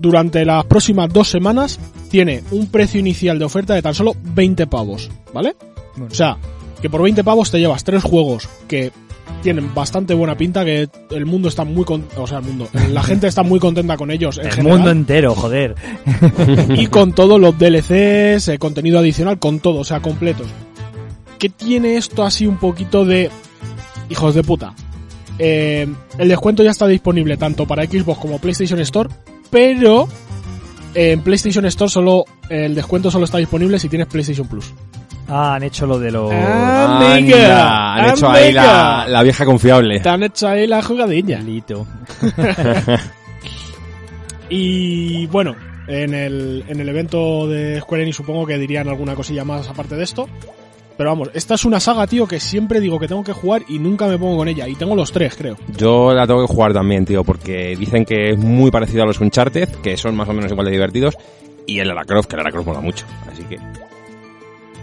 durante las próximas dos semanas, tiene un precio inicial de oferta de tan solo 20 pavos, ¿vale? O sea, que por 20 pavos te llevas tres juegos que tienen bastante buena pinta, que el mundo está muy con, o sea, el mundo, la gente está muy contenta con ellos en El general. mundo entero, joder. y con todos los DLCs, eh, contenido adicional, con todo, o sea, completos. ¿Qué tiene esto así un poquito de hijos de puta? Eh, el descuento ya está disponible tanto para Xbox como PlayStation Store, pero en PlayStation Store solo el descuento solo está disponible si tienes PlayStation Plus. Ah, han hecho lo de los... Amiga, Anda, han hecho ahí la, la vieja confiable. Te han hecho ahí la jugadilla. Lito. Y bueno, en el, en el evento de Square Enix supongo que dirían alguna cosilla más aparte de esto. Pero vamos, esta es una saga, tío, que siempre digo que tengo que jugar y nunca me pongo con ella. Y tengo los tres, creo. Yo la tengo que jugar también, tío, porque dicen que es muy parecido a los Uncharted, que son más o menos igual de divertidos, y el Lara Croft, que Lara Croft mola mucho. Así que...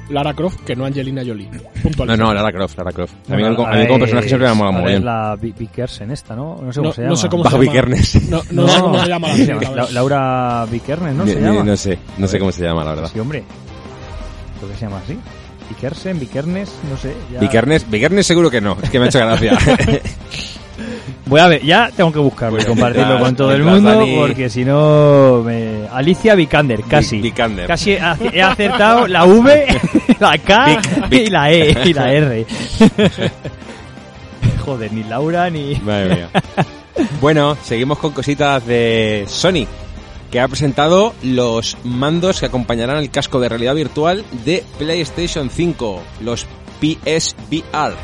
Lara Croft, que no Angelina Jolie. Punto No, no, Lara Croft, Lara Croft. A mí, a mí como personaje siempre me ha molado a ver, mogollón. la Vi- Vikersen esta, ¿no? No sé cómo No, se no llama. sé cómo Bajo se llama. No, no sé cómo se llama la verdad. Laura Vikernes, ¿no? Se ni- llama. no sé, no sé cómo se llama, la verdad. Sí, hombre. Creo que se llama así. Vikersen, Vikernes, no sé. ya- Vikernes, Vikernes seguro que no, es que me ha hecho gracia. Voy a ver, ya tengo que buscarlo y compartirlo con todo el mundo, Dani- porque si no... Me... Alicia Vikander, casi. Vikander. Casi he ac- he acertado la V, la K Vic. y la E y la R. Joder, ni Laura ni... Madre mía. Bueno, seguimos con cositas de Sony, que ha presentado los mandos que acompañarán el casco de realidad virtual de PlayStation 5, los PSVR.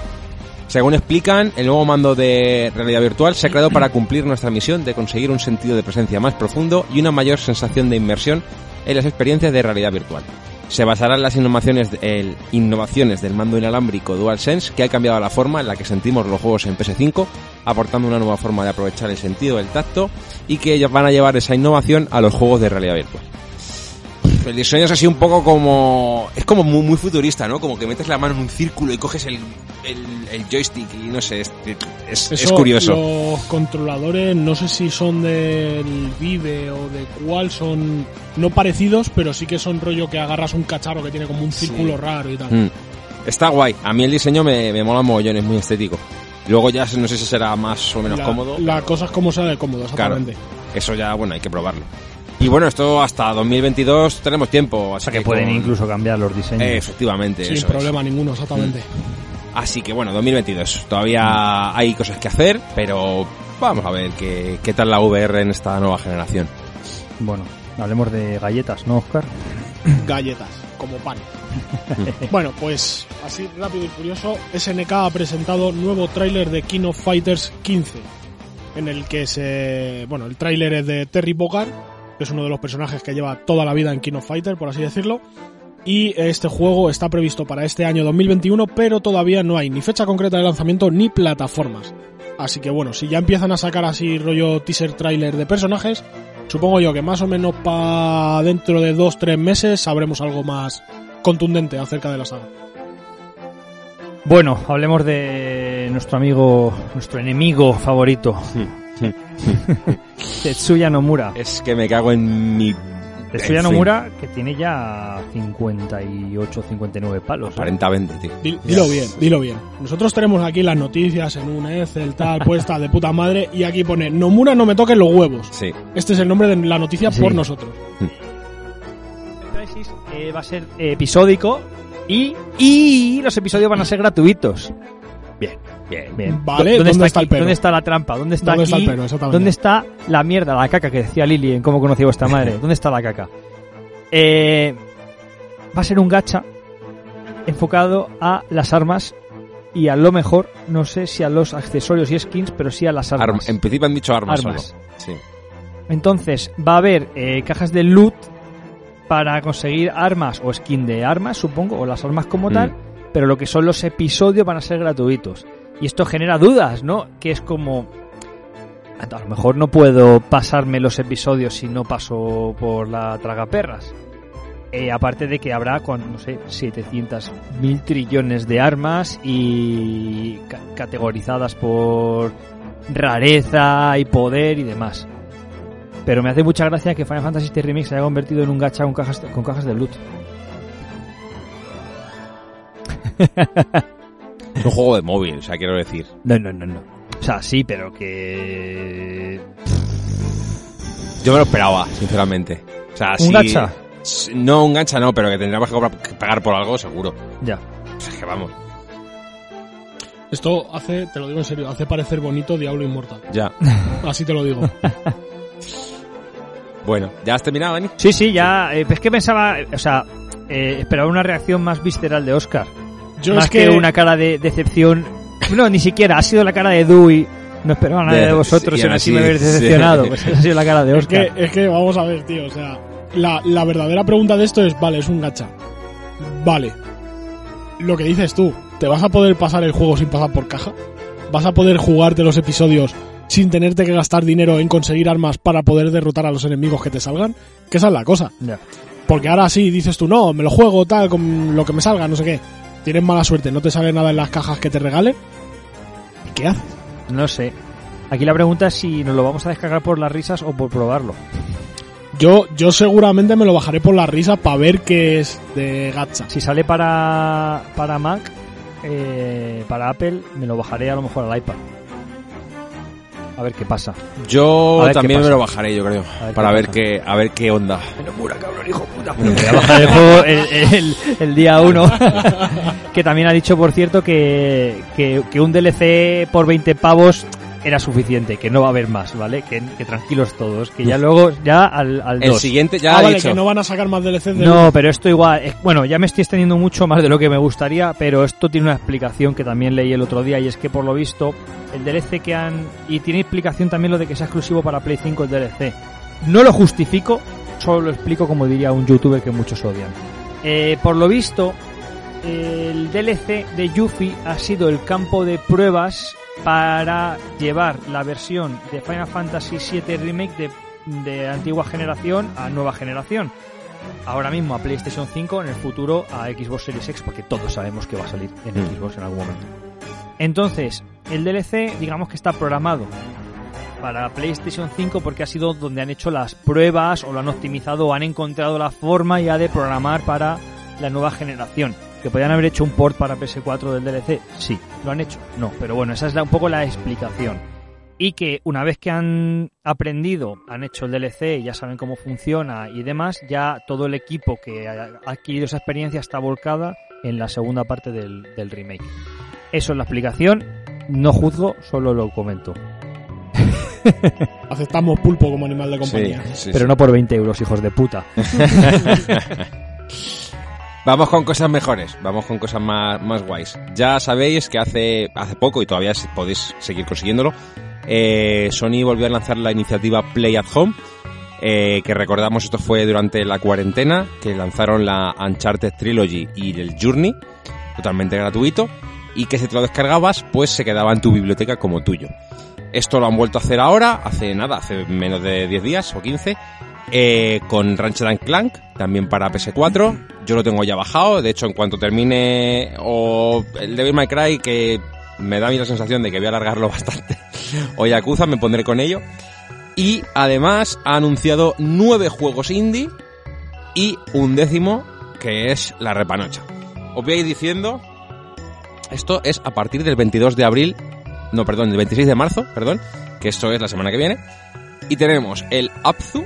Según explican, el nuevo mando de realidad virtual se ha creado para cumplir nuestra misión de conseguir un sentido de presencia más profundo y una mayor sensación de inmersión en las experiencias de realidad virtual. Se basará en las innovaciones, el- innovaciones del mando inalámbrico DualSense que ha cambiado la forma en la que sentimos los juegos en PS5, aportando una nueva forma de aprovechar el sentido del tacto y que van a llevar esa innovación a los juegos de realidad virtual. El diseño es así un poco como... Es como muy, muy futurista, ¿no? Como que metes la mano en un círculo y coges el, el, el joystick y no sé, es, es, es Eso, curioso. Los controladores, no sé si son del Vive o de cuál son, no parecidos, pero sí que son rollo que agarras un cacharro que tiene como un Sí. círculo raro y tal. Mm. Está guay. A mí el diseño me, me mola mogollón, es muy estético. Luego ya no sé si será más o menos la, cómodo. La cosa es como sea de cómodo, Claro. exactamente. Eso ya, bueno, hay que probarlo. Y bueno, esto hasta 2022 tenemos tiempo. O Así sea que pueden con- incluso cambiar los diseños. Eh, efectivamente, Sin eso es. problema ninguno, exactamente. Así que bueno, 2022. Todavía hay cosas que hacer, pero vamos a ver qué, qué tal la VR en esta nueva generación. Bueno, hablemos de galletas, ¿no, Oscar? Galletas, como pan. bueno, pues así rápido y curioso, SNK ha presentado nuevo tráiler de King of Fighters 15, en el que se... Bueno, el tráiler es de Terry Bogard, que es uno de los personajes que lleva toda la vida en King of Fighter, por así decirlo. Y este juego está previsto para este año 2021, pero todavía no hay ni fecha concreta de lanzamiento ni plataformas. Así que bueno, si ya empiezan a sacar así rollo teaser trailer de personajes, supongo yo que más o menos para dentro de 2-3 meses sabremos algo más contundente acerca de la saga. Bueno, hablemos de nuestro amigo, nuestro enemigo favorito, Tetsuya Nomura. Es que me cago en mi... Tetsuya en fin, Nomura, que tiene ya 58, 59 palos. ¿eh? Aparentemente, tío. Dil- Dilo bien, dilo bien. Nosotros tenemos aquí las noticias en un Excel tal puesta de puta madre y aquí pone Nomura no me toques los huevos. Sí. Este es el nombre de la noticia Sí. por nosotros. Crisis, eh, va a ser eh, episódico y, y los episodios van a ser gratuitos. Bien, bien, bien. Vale, ¿Dónde, ¿dónde está, está el aquí? pero? ¿Dónde está la trampa? ¿Dónde está ¿Dónde está aquí? el pero? Exactamente. ¿Dónde está la mierda, la caca que decía Lili en cómo conocí a vuestra madre? ¿Dónde está la caca? Eh, va a ser un gacha enfocado a las armas y a lo mejor, no sé si a los accesorios y skins, pero sí a las Arm- armas. en principio han dicho armas, Armas. solo. Sí. Entonces, va a haber eh, cajas de loot para conseguir armas o skin de armas, supongo, o las armas como Mm. tal, pero lo que son los episodios van a ser gratuitos. Y esto genera dudas, ¿no? Que es como... A lo mejor no puedo pasarme los episodios si no paso por la tragaperras. Eh, aparte de que habrá con, no sé, 700 mil trillones de armas y ca- categorizadas por rareza y poder y demás. Pero me hace mucha gracia que Final Fantasy VII Remake se haya convertido en un gacha con cajas, con cajas de loot. Es un juego de móvil, o sea, quiero decir. No, no, no, no. O sea, sí, pero que... Yo me lo esperaba, sinceramente. O sea, ¿Un sí- gacha? No, un gacha no, pero que tendríamos que, pagar por algo, seguro. Ya. O sea, que vamos. Esto hace, te lo digo en serio, hace parecer bonito Diablo Inmortal. Ya. Así te lo digo. Bueno, ¿ya has terminado, Dani? Sí, sí, ya. eh, es que pensaba, o sea, eh, esperaba una reacción más visceral de Oscar. Yo más es que... que, una cara de decepción. No, ni siquiera. Ha sido la cara de Dewey. No esperaba nada de, De- vosotros y así me habéis sí. decepcionado. Pues esa ha sido la cara de es Oscar. que, es que vamos a ver, tío, o sea, la, la verdadera pregunta de esto es, vale, es un gacha. Vale. Lo que dices tú, ¿te vas a poder pasar el juego sin pasar por caja? ¿Vas a poder jugarte los episodios sin tenerte que gastar dinero en conseguir armas para poder derrotar a los enemigos que te salgan? Que esa es la cosa. Porque ahora sí dices tú, no, me lo juego tal, con lo que me salga, no sé qué. Tienes mala suerte, no te sale nada en las cajas que te regalen. ¿Y qué haces? No sé. Aquí la pregunta es si nos lo vamos a descargar por las risas o por probarlo. Yo, yo seguramente me lo bajaré por la risa para ver qué es de gacha. Si sale para, para Mac, eh, para Apple, me lo bajaré a lo mejor al iPad. A ver qué pasa. Yo también me lo bajaré, yo creo. A ver para qué ver pasa. qué, a ver qué onda. Bueno, voy a bajar el juego el, el- el día 1. que también ha dicho, por cierto, que, que, que un DLC por 20 pavos era suficiente, que no va a haber más, ¿vale? Que, que tranquilos todos, que ya luego, ya al, al El 2. siguiente ya ah, ha vale, dicho. que no van a sacar más DLCs de No, pero esto igual, es- bueno, ya me estoy extendiendo mucho más de lo que me gustaría, pero esto tiene una explicación que también leí el otro día y es que por lo visto el DLC que han y tiene explicación también lo de que sea exclusivo para Play 5 el DLC. No lo justifico, solo lo explico como diría un youtuber que muchos odian. Eh, por lo visto, el DLC de Yuffie ha sido el campo de pruebas para llevar la versión de Final Fantasy VII Remake de, de antigua generación a nueva generación. Ahora mismo a PlayStation 5, en el futuro a Xbox Series X, porque todos sabemos que va a salir en Mm. Xbox en algún momento. Entonces, el DLC, digamos que está programado para PlayStation 5 porque ha sido donde han hecho las pruebas o lo han optimizado o han encontrado la forma ya de programar para la nueva generación. ¿Que podían haber hecho un port para PS4 del DLC? Sí. ¿Lo han hecho? No. Pero bueno, esa es la- un poco la explicación. Y que una vez que han aprendido, han hecho el DLC, ya saben cómo funciona y demás, ya todo el equipo que ha adquirido esa experiencia está volcada en la segunda parte del, del remake. Eso es la explicación. No juzgo, solo lo comento. Aceptamos pulpo como animal de Sí, compañía. sí, Pero sí. no por 20 euros, hijos de puta. Vamos con cosas mejores, vamos con cosas más, más guays. Ya sabéis que hace, hace poco, y todavía podéis seguir consiguiéndolo, eh, Sony volvió a lanzar la iniciativa Play at Home, eh, que recordamos esto fue durante la cuarentena, que lanzaron la Uncharted Trilogy y el Journey, totalmente gratuito, y que si te lo descargabas, pues se quedaba en tu biblioteca como tuyo. Esto lo han vuelto a hacer ahora, hace nada, hace menos de 10 días o 15, eh, con Ratchet Clank, también para PS4. Yo lo tengo ya bajado, de hecho en cuanto termine o el Devil May Cry, que me da a mí la sensación de que voy a alargarlo bastante, o Yakuza, me pondré con ello. Y además ha anunciado nueve juegos indie y un décimo que es la repanocha. Os voy a ir diciendo, esto es a partir del 22 de abril, no, perdón, del 26 de marzo, perdón, que esto es la semana que viene. Y tenemos el Abzu,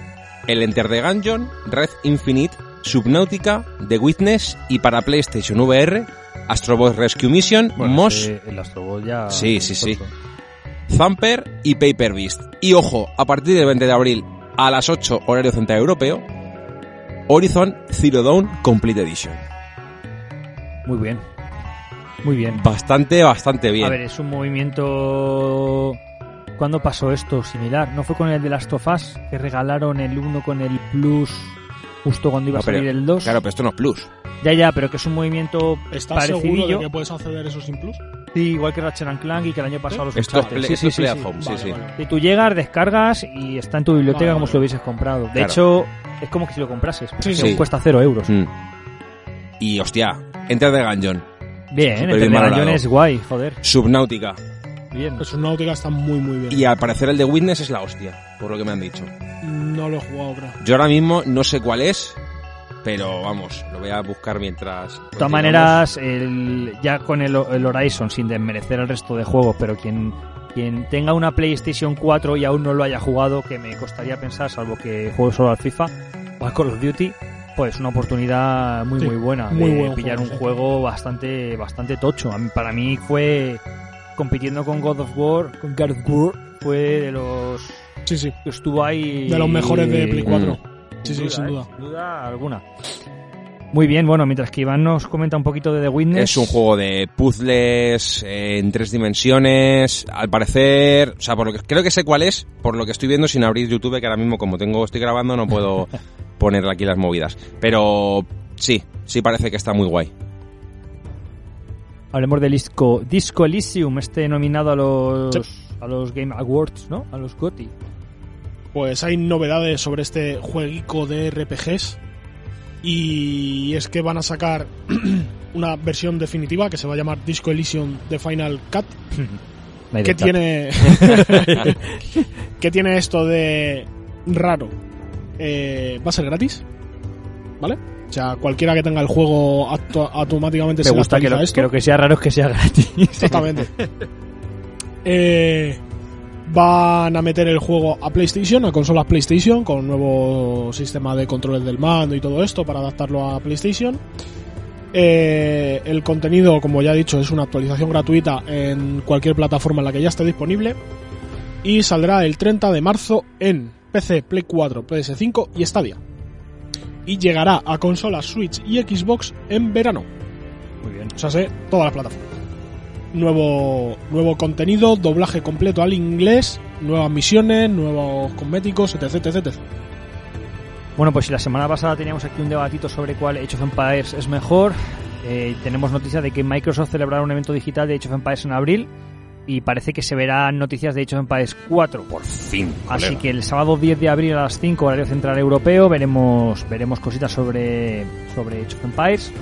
el Enter the Gungeon, Red Infinite, Subnautica, The Witness y para PlayStation VR, Astro Boy Rescue Mission, Moss, ese- el Astro Ball ya... Sí, sí, sí. Thumper y Paper Beast. Y ojo, a partir del 20 de abril a las 8 horario central europeo, Horizon Zero Dawn Complete Edition. Muy bien. Muy bien. Bastante, bastante bien. A ver, es un movimiento... ¿Cuándo pasó esto similar? ¿No fue con el de Last of Us? Que regalaron el 1 con el Plus justo cuando iba No, a salir pero- el 2. Claro, pero esto no es Plus. Ya, ya, pero que es un movimiento ¿Estás seguro de que puedes acceder eso sin plus? Sí, igual que Ratchet and Clank y que el año pasado los Esto play, Sí, esto sí, es sí, play sí. home, sí, Vale, sí. vale. Y tú llegas, descargas y está en tu biblioteca Vale, como vale. si lo hubieses comprado. De Claro. hecho, es como que si lo comprases. Sí, sí. Cuesta cero euros. Mm. Y hostia, Enter the Gungeon, Bien, Súper el bien valorado. Dungeon es guay, joder. Subnautica. Bien. Pues Náutica está muy, muy bien. Y al parecer el de Witness es la hostia, por lo que me han dicho. No lo he jugado, creo. Yo ahora mismo no sé cuál es, pero vamos, lo voy a buscar mientras. De todas maneras, el, ya con el, el Horizon, sin desmerecer el resto de juegos, pero quien, quien tenga una PlayStation 4 y aún no lo haya jugado, que me costaría pensar, salvo que juegue solo al FIFA o al Call of Duty, pues una oportunidad muy Sí, muy buena muy de pillar juego, un sí. juego bastante bastante tocho. Para mí fue compitiendo con God of War, con God of War, fue de los Sí, sí. que estuvo ahí De los mejores de Play Mm. 4. Sí, sí, sin ¿eh? duda. Sin duda alguna. Muy bien, bueno, mientras que Iván nos comenta un poquito de The Witness. Es un juego de puzzles eh, en tres dimensiones. Al parecer, o sea, por lo que creo que sé cuál es, por lo que estoy viendo sin abrir YouTube, que ahora mismo como tengo estoy grabando no puedo ponerle aquí las movidas. Pero sí, sí parece que está muy guay. Hablemos del disco, disco Elysium, este nominado a los, Sí. a los Game Awards, ¿no? A los GOTY. Pues hay novedades sobre este jueguico de RPGs. Y es que van a sacar una versión definitiva que se va a llamar Disco Elysium The Final Cut. ¿Qué tiene, ¿Qué tiene esto de raro? Eh, va a ser gratis, ¿vale? O sea, cualquiera que tenga el juego automáticamente Me se gusta que lo, esto. que lo que sea raro es que sea gratis. Exactamente. Eh, van a meter el juego a PlayStation, a consolas PlayStation, con un nuevo sistema de controles del mando y todo esto para adaptarlo a PlayStation. Eh, el contenido, como ya he dicho, es una actualización gratuita en cualquier plataforma en la que ya esté disponible. Y saldrá el 30 de marzo en PC, Play 4, PS5 y Stadia. Y llegará a consolas Switch y Xbox en verano. Muy bien. O sea, sé, todas las plataformas. Nuevo, nuevo contenido, doblaje completo al inglés, nuevas misiones, nuevos cosméticos, etc, etc, etc. Bueno, pues si la semana pasada teníamos aquí un debatito sobre cuál Age of Empires es mejor, eh, tenemos noticia de que Microsoft celebrará un evento digital de Age of Empires en abril y parece que se verán noticias de Age of Empires 4. Por fin. Así colega. que el sábado 10 de abril a las 5, horario central europeo, veremos, veremos cositas sobre, sobre Age of Empires.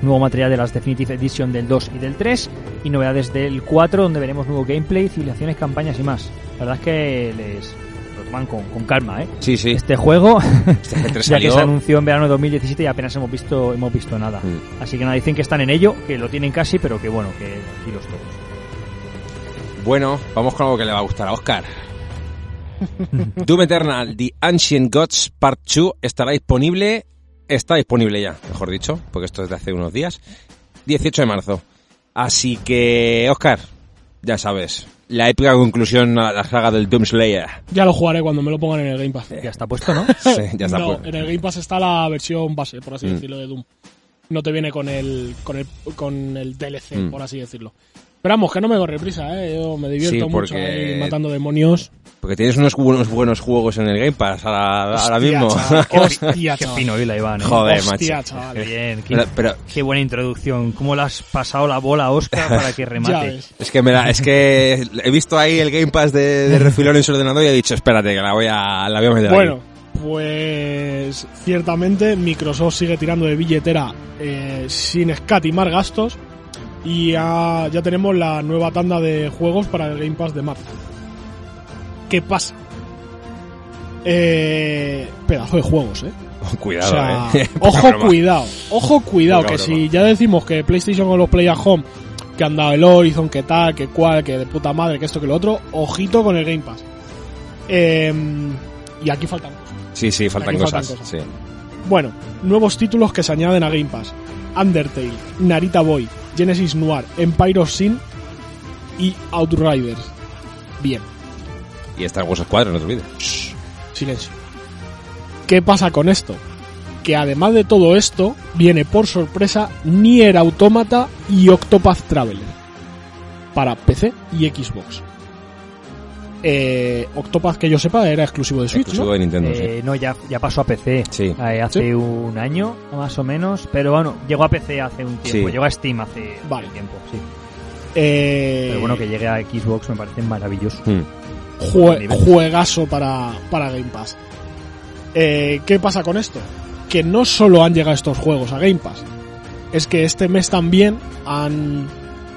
Nuevo material de las Definitive Edition del 2 y del 3. Y novedades del 4, donde veremos nuevo gameplay, civilizaciones, campañas y más. La verdad es que les lo toman con, con calma, ¿eh? Sí, sí. Este juego, Este G3 ya que se anunció en verano de 2017 y apenas hemos visto, hemos visto nada. Mm. Así que nada, dicen que están en ello, que lo tienen casi, pero que bueno, que tranquilos todos. Bueno, vamos con algo que le va a gustar a Oscar. Doom Eternal, The Ancient Gods Part 2 estará disponible, está disponible ya, mejor dicho, porque esto es de hace unos días, 18 de marzo. Así que, Oscar, ya sabes, la épica conclusión a la saga del Doom Slayer. Ya lo jugaré cuando me lo pongan en el Game Pass. Ya está puesto, ¿no? Sí, ya está. no, pues. en el Game Pass está la versión base, por así Mm. decirlo, de Doom. No te viene con el, con el, con el DLC, Mm. por así decirlo. Pero vamos, que no me corre prisa, ¿eh? Yo me divierto Sí, mucho ahí matando demonios. Porque tienes unos buenos, buenos juegos en el Game Pass ahora, ahora Hostia, mismo. chaval, hostia, Qué hila, Iván. ¿eh? Joder, Hostia, macho. chaval. Qué bien, qué, Pero, pero qué buena introducción. ¿Cómo le has pasado la bola a Oscar para que remate? es que me da, es que he visto ahí el Game Pass de, de refilón en su ordenador y he dicho, espérate, que la voy a, la voy a meter ahí". Bueno, pues ciertamente Microsoft sigue tirando de billetera eh, sin escatimar gastos y ya, ya tenemos la nueva tanda de juegos para el Game Pass de marzo. ¿Qué pasa? Eh, pedazo de juegos, ¿eh? Cuidado, o sea, eh. Ojo, cuidado, ojo, cuidado, Poca que broma. si ya decimos que PlayStation con los Play at Home, que han dado el Horizon, que tal, que cual, que de puta madre, que esto, que lo otro, ojito con el Game Pass. Eh, y aquí faltan cosas. Sí, sí, faltan cosas. cosas. Sí. Bueno, nuevos títulos que se añaden a Game Pass. Undertale, Narita Boy, Genesis Noir, Empire of Sin y Outriders. Bien, Y Star Wars Squadron, no te olvides. silencio. ¿Qué pasa con esto? Que además de todo esto, viene por sorpresa Nier Automata y Octopath Traveler para PC y Xbox. Eh, Octopath, que yo sepa, era exclusivo de Switch, Exclusivo ¿no? de Nintendo, sí. Eh, no, ya, ya pasó a PC. Sí. Eh, hace Sí. un año, más o menos. Pero bueno, llegó a PC hace un tiempo. Sí. Llegó a Steam hace Vale. un tiempo, sí. Eh, Pero bueno, que llegue a Xbox me parece maravilloso. Mm. jue- juegazo para, para Game Pass. Eh, ¿Qué pasa con esto? Que no solo han llegado estos juegos a Game Pass, es que este mes también han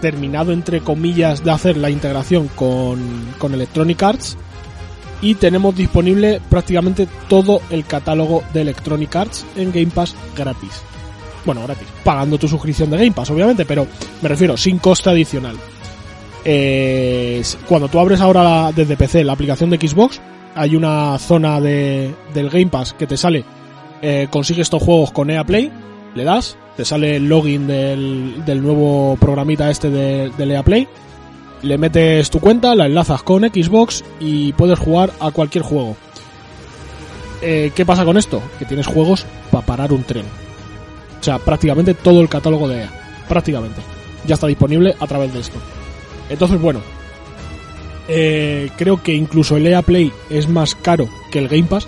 terminado, entre comillas, de hacer la integración con, con Electronic Arts y tenemos disponible prácticamente todo el catálogo de Electronic Arts en Game Pass gratis. Bueno, gratis, pagando tu suscripción de Game Pass, obviamente, pero me refiero sin coste adicional. Cuando tú abres ahora desde PC la aplicación de Xbox, hay una zona de, del Game Pass que te sale, eh, consigue estos juegos con EA Play, le das, te sale el login del, del nuevo programita este de, del EA Play, le metes tu cuenta, la enlazas con Xbox y puedes jugar a cualquier juego. Eh, ¿Qué pasa con esto? Que tienes juegos para parar un tren. O sea, prácticamente todo el catálogo de EA. Prácticamente. Ya está disponible a través de esto. Entonces, bueno. eh, creo que incluso el EA Play es más caro que el Game Pass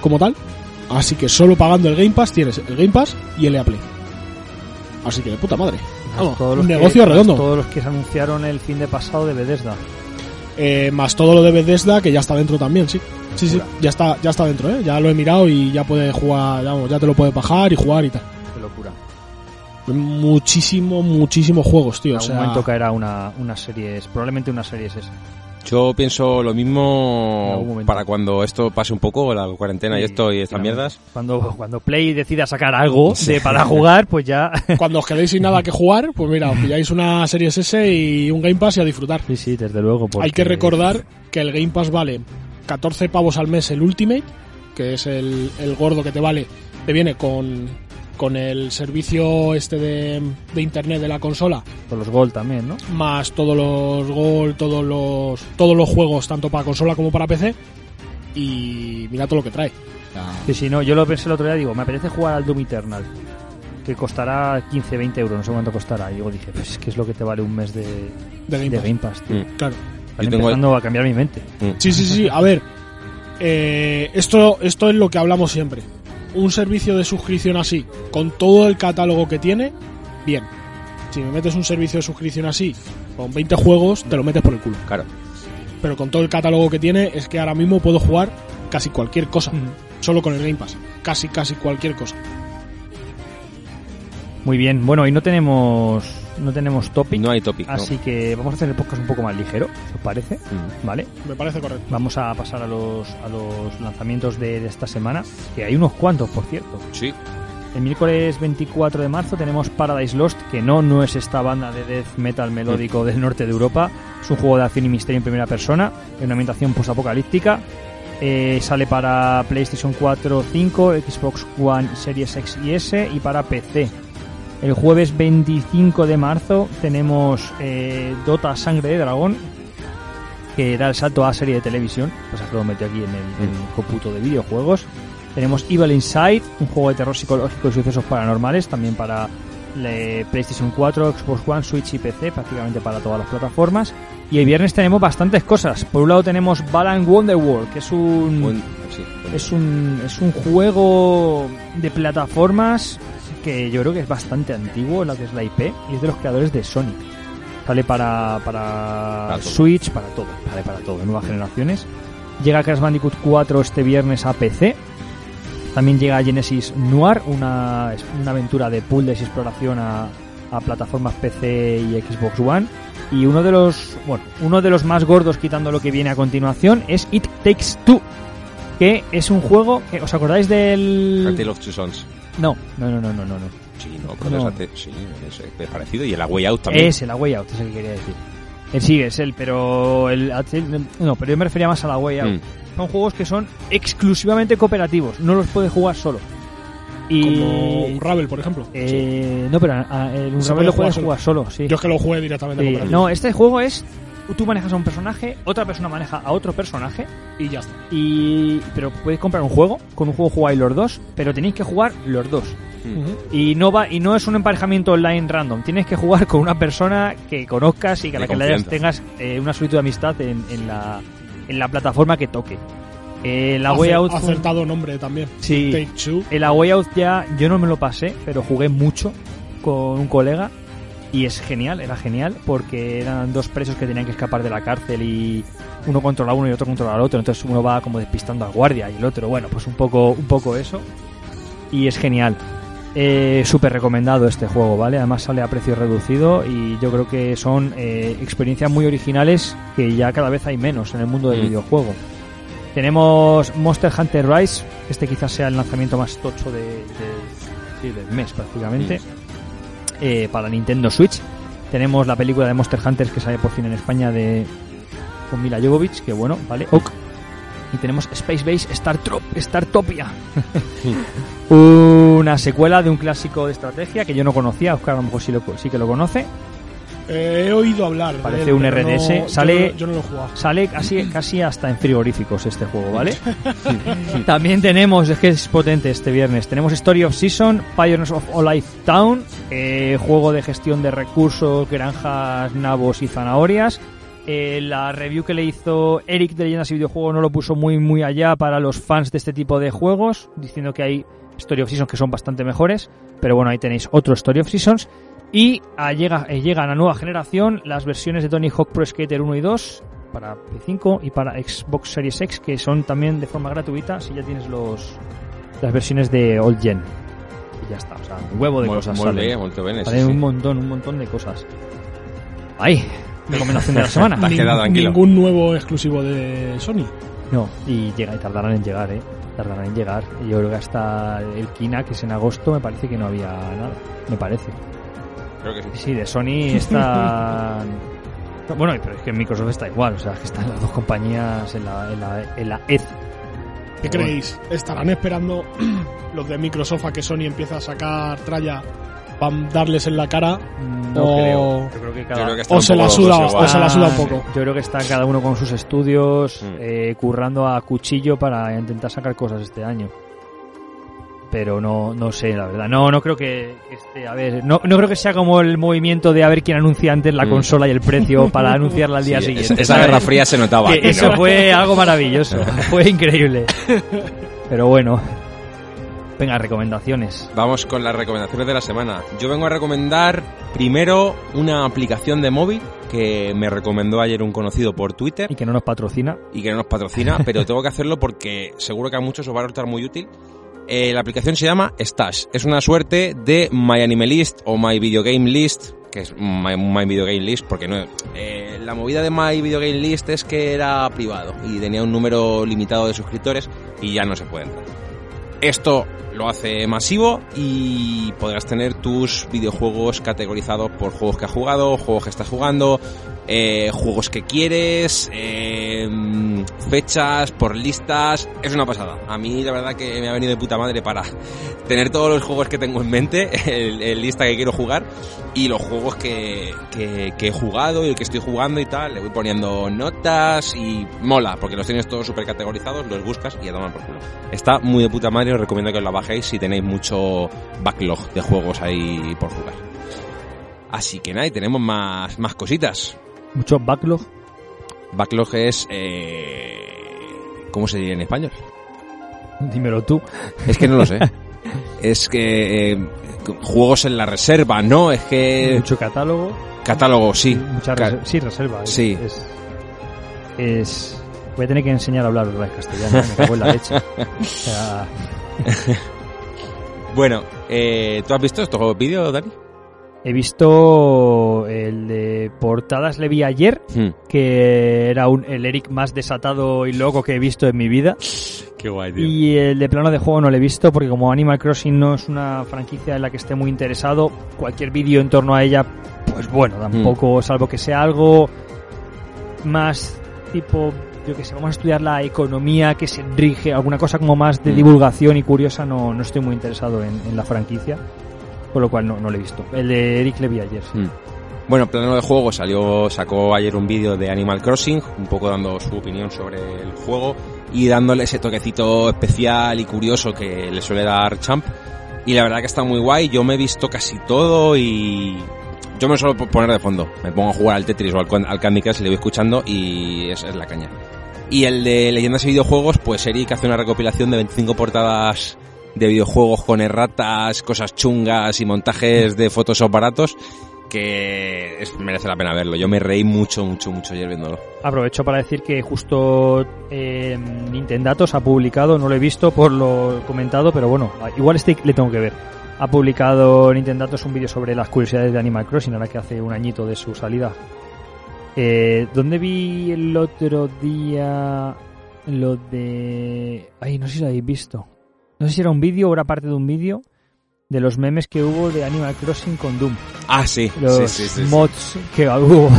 como tal. Así que solo pagando el Game Pass tienes el Game Pass y el EA Play. Así que de puta madre. Vamos, Todos los un negocio redondo. Todos los que se anunciaron el fin de pasado de Bethesda. Eh, más todo lo de Bethesda que ya está dentro también, sí. Sí, sí, ya está, ya está dentro, ¿eh? Ya lo he mirado y ya puedes jugar, vamos, ya te lo puedes bajar y jugar y tal. Qué locura. Muchísimo, muchísimos juegos, tío. En O algún sea, momento caerá una, una serie, probablemente una serie es esa. Yo pienso lo mismo para cuando esto pase un poco, la cuarentena y esto y estas mierdas. Cuando, cuando Play decida sacar algo de, para jugar, pues ya. cuando os quedéis sin nada que jugar, pues mira, os pilláis una Series S y un Game Pass y a disfrutar. sí, sí, desde luego. porque- Hay que recordar que el Game Pass vale 14 pavos al mes el Ultimate, que es el, el gordo que te vale, te viene con, con el servicio este de, de internet de la consola, Con los Gold también, ¿no? más todos los Gold, todos los, todos los juegos, tanto para consola como para PC, y mira todo lo que trae. Sea, Sí, sí, no, yo lo pensé el otro día, digo, me apetece jugar al Doom Eternal, que costará 15, 20 euros, no sé cuánto costará. Y digo, dije, pues es que es lo que te vale un mes de, de Game de Pass. Game Pass, tío. Mm. Claro. Están Yo tengo- empezando a cambiar mi mente. Sí, sí, sí. A ver, eh, esto, esto es lo que hablamos siempre. Un servicio de suscripción así, con todo el catálogo que tiene, bien. Si me metes un servicio de suscripción así, con 20 juegos, te lo metes por el culo. Claro. Pero con todo el catálogo que tiene, es que ahora mismo puedo jugar casi cualquier cosa. Solo con el Game Pass. Casi, casi cualquier cosa. Muy bien, bueno, y no tenemos no tenemos topic, No hay topic. ¿no? así que vamos a hacer el podcast un poco más ligero, si os parece, Mm. ¿vale? Me parece correcto. Vamos a pasar a los, a los lanzamientos de, de esta semana, que hay unos cuantos, por cierto. Sí. El miércoles 24 de marzo tenemos Paradise Lost, que no, no es esta banda de death metal melódico del norte de Europa. Es un juego de acción y misterio en primera persona, en una ambientación posapocalíptica. Eh, sale para PlayStation 4, 5, Xbox One, Series X y S y para PC. El jueves 25 de marzo tenemos eh, Dota Sangre de Dragón, que da el salto a serie de televisión, pues que lo metió aquí en el, en el cómputo de videojuegos. Tenemos Evil Inside, un juego de terror psicológico y sucesos paranormales, también para le- PlayStation 4, Xbox One, Switch y PC, prácticamente para todas las plataformas. Y el viernes tenemos bastantes cosas. Por un lado tenemos Balan Wonderworld, que es un, Buen- sí, buen- es un es un juego de plataformas que yo creo que es bastante antiguo, la que es la IP, y es de los creadores de Sonic. Sale para, para, Para todo. Switch, para todo, vale para todo, nuevas generaciones. Llega Crash Bandicoot 4 este viernes a PC. También llega Genesis Noir, una, una aventura de puzzles y exploración a, a plataformas PC y Xbox One. Y uno de los, bueno, uno de los más gordos quitando lo que viene a continuación es It Takes Two, que es un juego que, ¿os acordáis A del...? Tale of Two Sons. No, no, no, no, no, no. no. Sí, no, pero No. es ate- sí, es, es parecido. Y el A Way Out también. Es el A Way Out, es el que quería decir. Él sí, es él, pero el, no, pero yo me refería más a la Way Out. Mm. Son juegos que son exclusivamente cooperativos, no los puedes jugar solo. Y Como un Ravel, por ejemplo. eh, no, pero a- el Se Unravel puede lo jugar puedes solo. jugar solo, sí. Yo es que lo jugué directamente Sí, cooperativo. No, este juego es tú manejas a un personaje, otra persona maneja a otro personaje Y ya está. y pero puedes comprar un juego, con un juego jugáis los dos, pero tenéis que jugar los dos. Ujú. Y no va y no es un emparejamiento online random. Tienes que jugar con una persona que conozcas y que a la que le tengas eh, una solicitud de amistad en, en la, en la plataforma que toque. Eh, la Way Acer- Out Acertado nombre también. Sí. El A Way Out ya yo no me lo pasé, pero jugué mucho con un colega y es genial, era genial porque eran dos presos que tenían que escapar de la cárcel y uno controla a uno y otro controla al otro, entonces uno va como despistando al guardia y el otro, bueno, pues un poco, un poco eso y es genial. Eh, Súper recomendado este juego, ¿vale? Además sale a precio reducido y yo creo que son eh, experiencias muy originales que ya cada vez hay menos en el mundo del Mm. videojuego. Tenemos Monster Hunter Rise, este quizás sea el lanzamiento más tocho de, de- sí, del mes prácticamente, eh, para Nintendo Switch. Tenemos la película de Monster Hunters que sale por fin en España de con Mila Jovovich, que bueno, vale, ok. Y tenemos Space Base Star Trop, Startopia. Una secuela de un clásico de estrategia que yo no conocía, Oscar a lo mejor sí, lo- sí que lo conoce. Eh, he oído hablar. de Parece él, un RDS, no- sale- no- Yo no, lo he jugado. Sale casi, casi hasta en frigoríficos este juego, ¿vale? También tenemos, es que es potente este viernes, tenemos Story of Season, Pioneers of Olive Town, eh, juego de gestión de recursos, granjas, nabos y zanahorias. Eh, la review que le hizo Eric de Leyendas y Videojuegos no lo puso muy muy allá para los fans de este tipo de juegos, diciendo que hay Story of Seasons que son bastante mejores, pero bueno, ahí tenéis otro Story of Seasons. Y llega, llegan a nueva generación las versiones de Tony Hawk Pro Skater 1 y 2 para P5 y para Xbox Series X que son también de forma gratuita si ya tienes los las versiones de Old Gen. Y ya está, o sea, un huevo de Mol- cosas. molde, salen. molto bene, sí, Salen sí. un montón, un montón de cosas. ¡Ay! Recomendación de la semana. Te has quedado. Ningún nuevo exclusivo de Sony. No, y llega y tardarán en llegar, ¿eh? Tardarán en llegar. Y yo creo que hasta el Kina, que es en agosto, me parece que no había nada. Me parece. Creo que sí. Sí, de Sony está... Bueno, pero es que Microsoft está igual, o sea, que están las dos compañías en la, en la, en la ED. ¿Qué creéis? ¿Estarán esperando los de Microsoft a que Sony empiece a sacar tralla para darles en la cara? No O- creo. Yo creo que cada... Yo creo que están O se la suda, o igual. se la suda un Ah, poco. Yo creo que está cada uno con sus estudios, Mm. eh, currando a cuchillo para intentar sacar cosas este año. Pero no, no sé, la verdad. No, no creo que que esté, a ver, no, no creo que sea como el movimiento de a ver quién anuncia antes la Mm. consola y el precio para anunciarla al día Sí, siguiente. esa, guerra fría se notaba. ¿no? eso fue algo maravilloso, fue increíble. Pero bueno, venga, recomendaciones. Vamos con las recomendaciones de la semana. Yo vengo a recomendar primero una aplicación de móvil que me recomendó ayer un conocido por Twitter Y que no nos patrocina. y que no nos patrocina, pero tengo que hacerlo porque seguro que a muchos os va a resultar muy útil. Eh, la aplicación se llama Stash. Es una suerte de My Anime List o My Video Game List, que es My, My Video Game List, porque no. eh, la movida de My Video Game List es que era privado y tenía un número limitado de suscriptores y ya no se puede entrar. Esto lo hace masivo y podrás tener tus videojuegos categorizados por juegos que has jugado, juegos que estás jugando, eh, juegos que quieres, eh, fechas, por listas. Es una pasada. A mí la verdad que me ha venido de puta madre para tener todos los juegos que tengo en mente, el, lista que quiero jugar y los juegos que he jugado y el que estoy jugando y tal. Le voy poniendo notas y mola, porque los tienes todos súper categorizados, los buscas y a tomar por culo. Está muy de puta madre, os recomiendo que os la bajéis si tenéis mucho backlog de juegos ahí por jugar. Así que nada, y tenemos más, más cositas. Mucho backlog. Backlog es... Eh, ¿Cómo se diría en español? Dímelo tú. Es que no lo sé. es que... eh, juegos en la reserva, ¿no? Es que... Mucho catálogo. Catálogo, sí. Mucha Ca- reserva. Sí, reserva. es- Sí. Es, es- Voy a tener que enseñar a hablar otra vez castellano. Me cago en la leche. O sea, Bueno, eh, ¿tú has visto estos vídeos, Dani? He visto el de portadas, le vi ayer, Hmm. que era un, el Eric más desatado y loco que he visto en mi vida. Qué guay, Y el de plano de juego no lo he visto porque como Animal Crossing no es una franquicia en la que esté muy interesado, cualquier vídeo en torno a ella, pues bueno, tampoco, salvo que sea algo más tipo, yo que sé, vamos a estudiar la economía que se rige, alguna cosa como más de Mm. divulgación y curiosa, no, no estoy muy interesado en, en la franquicia, por lo cual no, no lo he visto. El de Eric le vi ayer, sí. Mm. Bueno, plano de juego salió, sacó ayer un vídeo de Animal Crossing, un poco dando su opinión sobre el juego y dándole ese toquecito especial y curioso que le suele dar Champ. Y la verdad que está muy guay, yo me he visto casi todo y yo me suelo poner de fondo. Me pongo a jugar al Tetris o al, al Candy Crush y le voy escuchando y es, es la caña. Y el de leyendas y videojuegos, pues Eric hace una recopilación de 25 portadas de videojuegos con erratas, cosas chungas y montajes de Photoshop baratos. que merece la pena verlo. Yo me reí mucho, mucho, mucho ayer viéndolo. Aprovecho para decir que justo eh, Nintendatos ha publicado, no lo he visto por lo comentado, pero bueno, igual este le tengo que ver. Ha publicado Nintendatos un vídeo sobre las curiosidades de Animal Crossing, ahora que hace un añito de su salida. Eh, ¿Dónde vi el otro día lo de... Ay, no sé si lo habéis visto. No sé si era un vídeo o era parte de un vídeo de los memes que hubo de Animal Crossing con Doom. Ah, sí, los sí, sí, sí, sí. mods que hubo.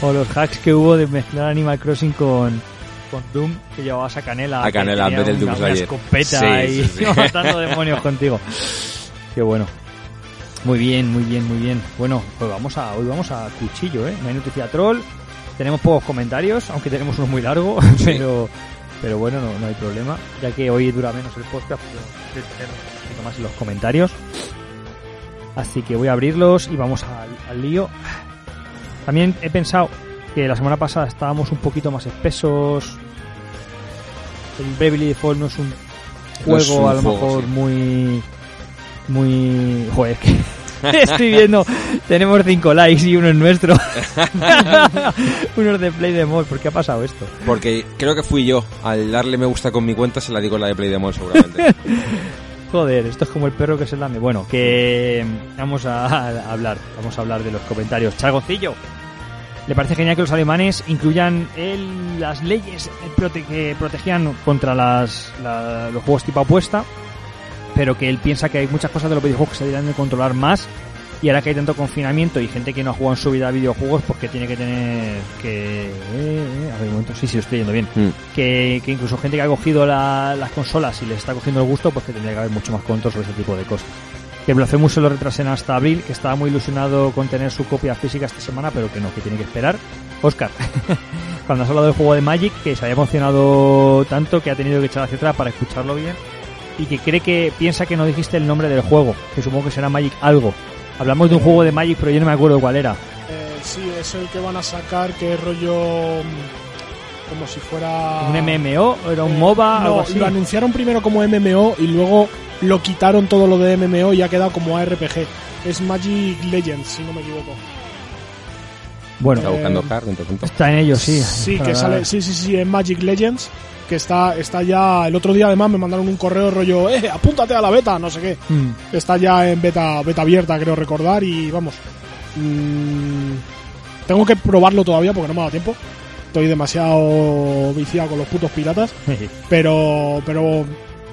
O los hacks que hubo de mezclar Animal Crossing con con Doom que llevabas a Canela A Canela, en vez del Doom Slayer. escopeta y matando demonios contigo. Qué bueno. Muy bien muy bien muy bien. Bueno pues vamos a hoy vamos a cuchillo eh no hay noticia troll. Tenemos pocos comentarios aunque tenemos uno muy largo pero pero bueno no, no hay problema ya que hoy dura menos el podcast pero tener un poquito más en los comentarios Así que voy a abrirlos y vamos al, al lío. También he pensado que la semana pasada estábamos un poquito más espesos. El Bravely Default no es un No es juego un a lo juego, mejor sí. muy... Muy... Joder, que estoy viendo... Tenemos cinco likes y uno es nuestro. uno es de Play Demo. ¿Por qué ha pasado esto? Porque creo que fui yo. Al darle me gusta con mi cuenta se la digo la de Play Demon seguramente. Joder, esto es como el perro que se lame. Bueno, que mm, vamos a, hablar, vamos a hablar de los comentarios. Chargoncillo, le parece genial que los alemanes incluyan el- las leyes eh, prote- que protegían contra las, la- los juegos tipo apuesta, pero que él piensa que hay muchas cosas de los videojuegos que se deberían de controlar más. Y ahora que hay tanto confinamiento y gente que no ha jugado en su vida a videojuegos, pues que tiene que tener que... eh, eh, a ver, un momento, sí, sí, lo estoy yendo bien Mm. que, que incluso gente que ha cogido la- las consolas y les está cogiendo el gusto, pues que tendría que haber mucho más control sobre ese tipo de cosas. Que Blasphemous se lo retrasen hasta abril, que estaba muy ilusionado con tener su copia física esta semana, pero que no, que tiene que esperar. Oscar, cuando has hablado del juego de Magic, que se había emocionado tanto que ha tenido que echar hacia atrás para escucharlo bien, y que cree que piensa que no dijiste el nombre del juego, que supongo que será Magic algo. Hablamos de un juego de Magic, pero yo no me acuerdo cuál era. Eh, sí, es el que van a sacar, que es rollo. mm, Como si fuera. ¿Un MMO? ¿Era un Eh, MOBA? no, algo así. Lo anunciaron primero como MMO y luego lo quitaron todo lo de MMO y ha quedado como ARPG. Es Magic Legends, si no me equivoco. Bueno, Está buscando Eh, tanto. está en ello, sí. Sí, que sale, sí, sí, sí, en Magic Legends, que está, está ya, el otro día además me mandaron un correo rollo, eh, apúntate a la beta, no sé qué. Mm. Está ya en beta, beta abierta, creo recordar, y vamos. mm, tengo que probarlo todavía porque no me ha dado tiempo. Estoy demasiado viciado con los putos piratas, pero, pero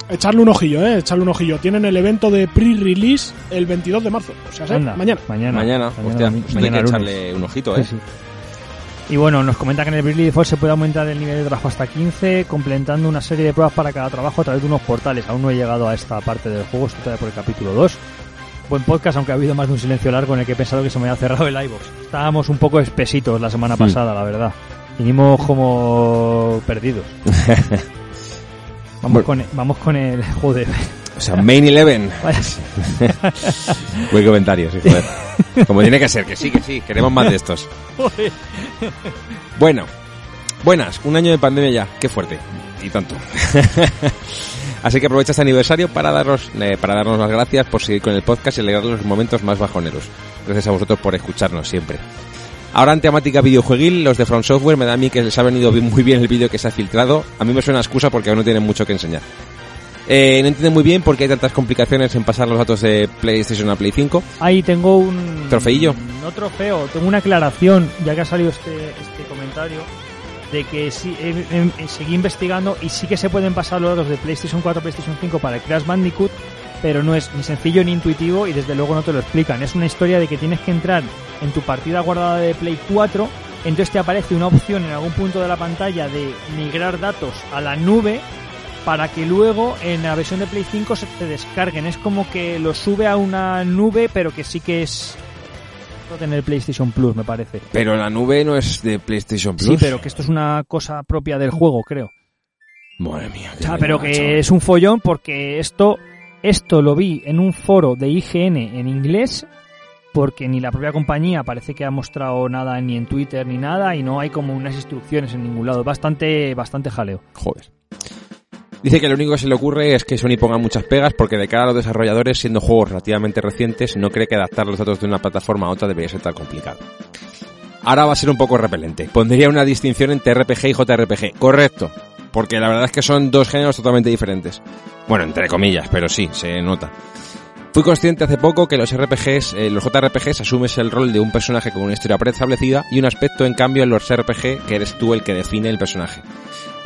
echarle un ojillo, eh, echarle un ojillo. Tienen el evento de pre-release el 22 de marzo, o sea, ¿sí? Anda, mañana. Mañana. Mañana, hostia, mi- hay que lunes. echarle un ojito, ¿eh? Sí, sí. Y bueno, nos comenta que en el Bravely Default se puede aumentar el nivel de trabajo hasta 15, completando una serie de pruebas para cada trabajo a través de unos portales. Aún no he llegado a esta parte del juego, estoy todavía por el capítulo 2. Buen podcast, aunque ha habido más de un silencio largo en el que he pensado que se me había cerrado el iVoox. Estábamos un poco espesitos la semana Hmm. pasada, la verdad. Vinimos como perdidos. Vamos, Bueno. con, el- vamos con el... Joder. O sea, Main Eleven. Buen comentario, sí, joder. Como tiene que ser, que sí, que sí, queremos más de estos. Bueno, buenas, un año de pandemia ya, qué fuerte, y tanto. Así que aprovecha este aniversario para darnos, eh, para darnos las gracias por seguir con el podcast y alegrar los momentos más bajoneros. Gracias a vosotros por escucharnos siempre. Ahora en temática videojueguil, los de From Software me da a mí que les ha venido muy bien el vídeo que se ha filtrado. A mí me suena excusa porque aún no tienen mucho que enseñar. Eh, no entiendo muy bien por qué hay tantas complicaciones en pasar los datos de PlayStation a Play 5. Ahí tengo un... Trofeillo. No trofeo, tengo una aclaración, ya que ha salido este, este comentario, de que sí, eh, eh, eh, seguí investigando y sí que se pueden pasar los datos de PlayStation 4 a PlayStation 5 para el Crash Bandicoot, pero no es ni sencillo ni intuitivo y desde luego no te lo explican. Es una historia de que tienes que entrar en tu partida guardada de Play 4, entonces te aparece una opción en algún punto de la pantalla de migrar datos a la nube para que luego en la versión de Play 5 se te descarguen. Es como que lo sube a una nube, pero que sí que es tener PlayStation Plus, me parece. Pero la nube no es de PlayStation Plus. Sí, pero que esto es una cosa propia del juego, creo. Madre mía. O sea, pero que es un follón porque esto esto lo vi en un foro de IGN en inglés porque ni la propia compañía parece que ha mostrado nada ni en Twitter ni nada y no hay como unas instrucciones en ningún lado. Bastante bastante jaleo. Joder. Dice que lo único que se le ocurre es que Sony ponga muchas pegas porque de cara a los desarrolladores, siendo juegos relativamente recientes, no cree que adaptar los datos de una plataforma a otra debería ser tan complicado. Ahora va a ser un poco repelente. Pondría una distinción entre RPG y JRPG. Correcto. Porque la verdad es que son dos géneros totalmente diferentes. Bueno, entre comillas, pero sí, se nota. Fui consciente hace poco que los RPGs, eh, los JRPGs asumes el rol de un personaje con una historia preestablecida y un aspecto en cambio en los RPG que eres tú el que define el personaje.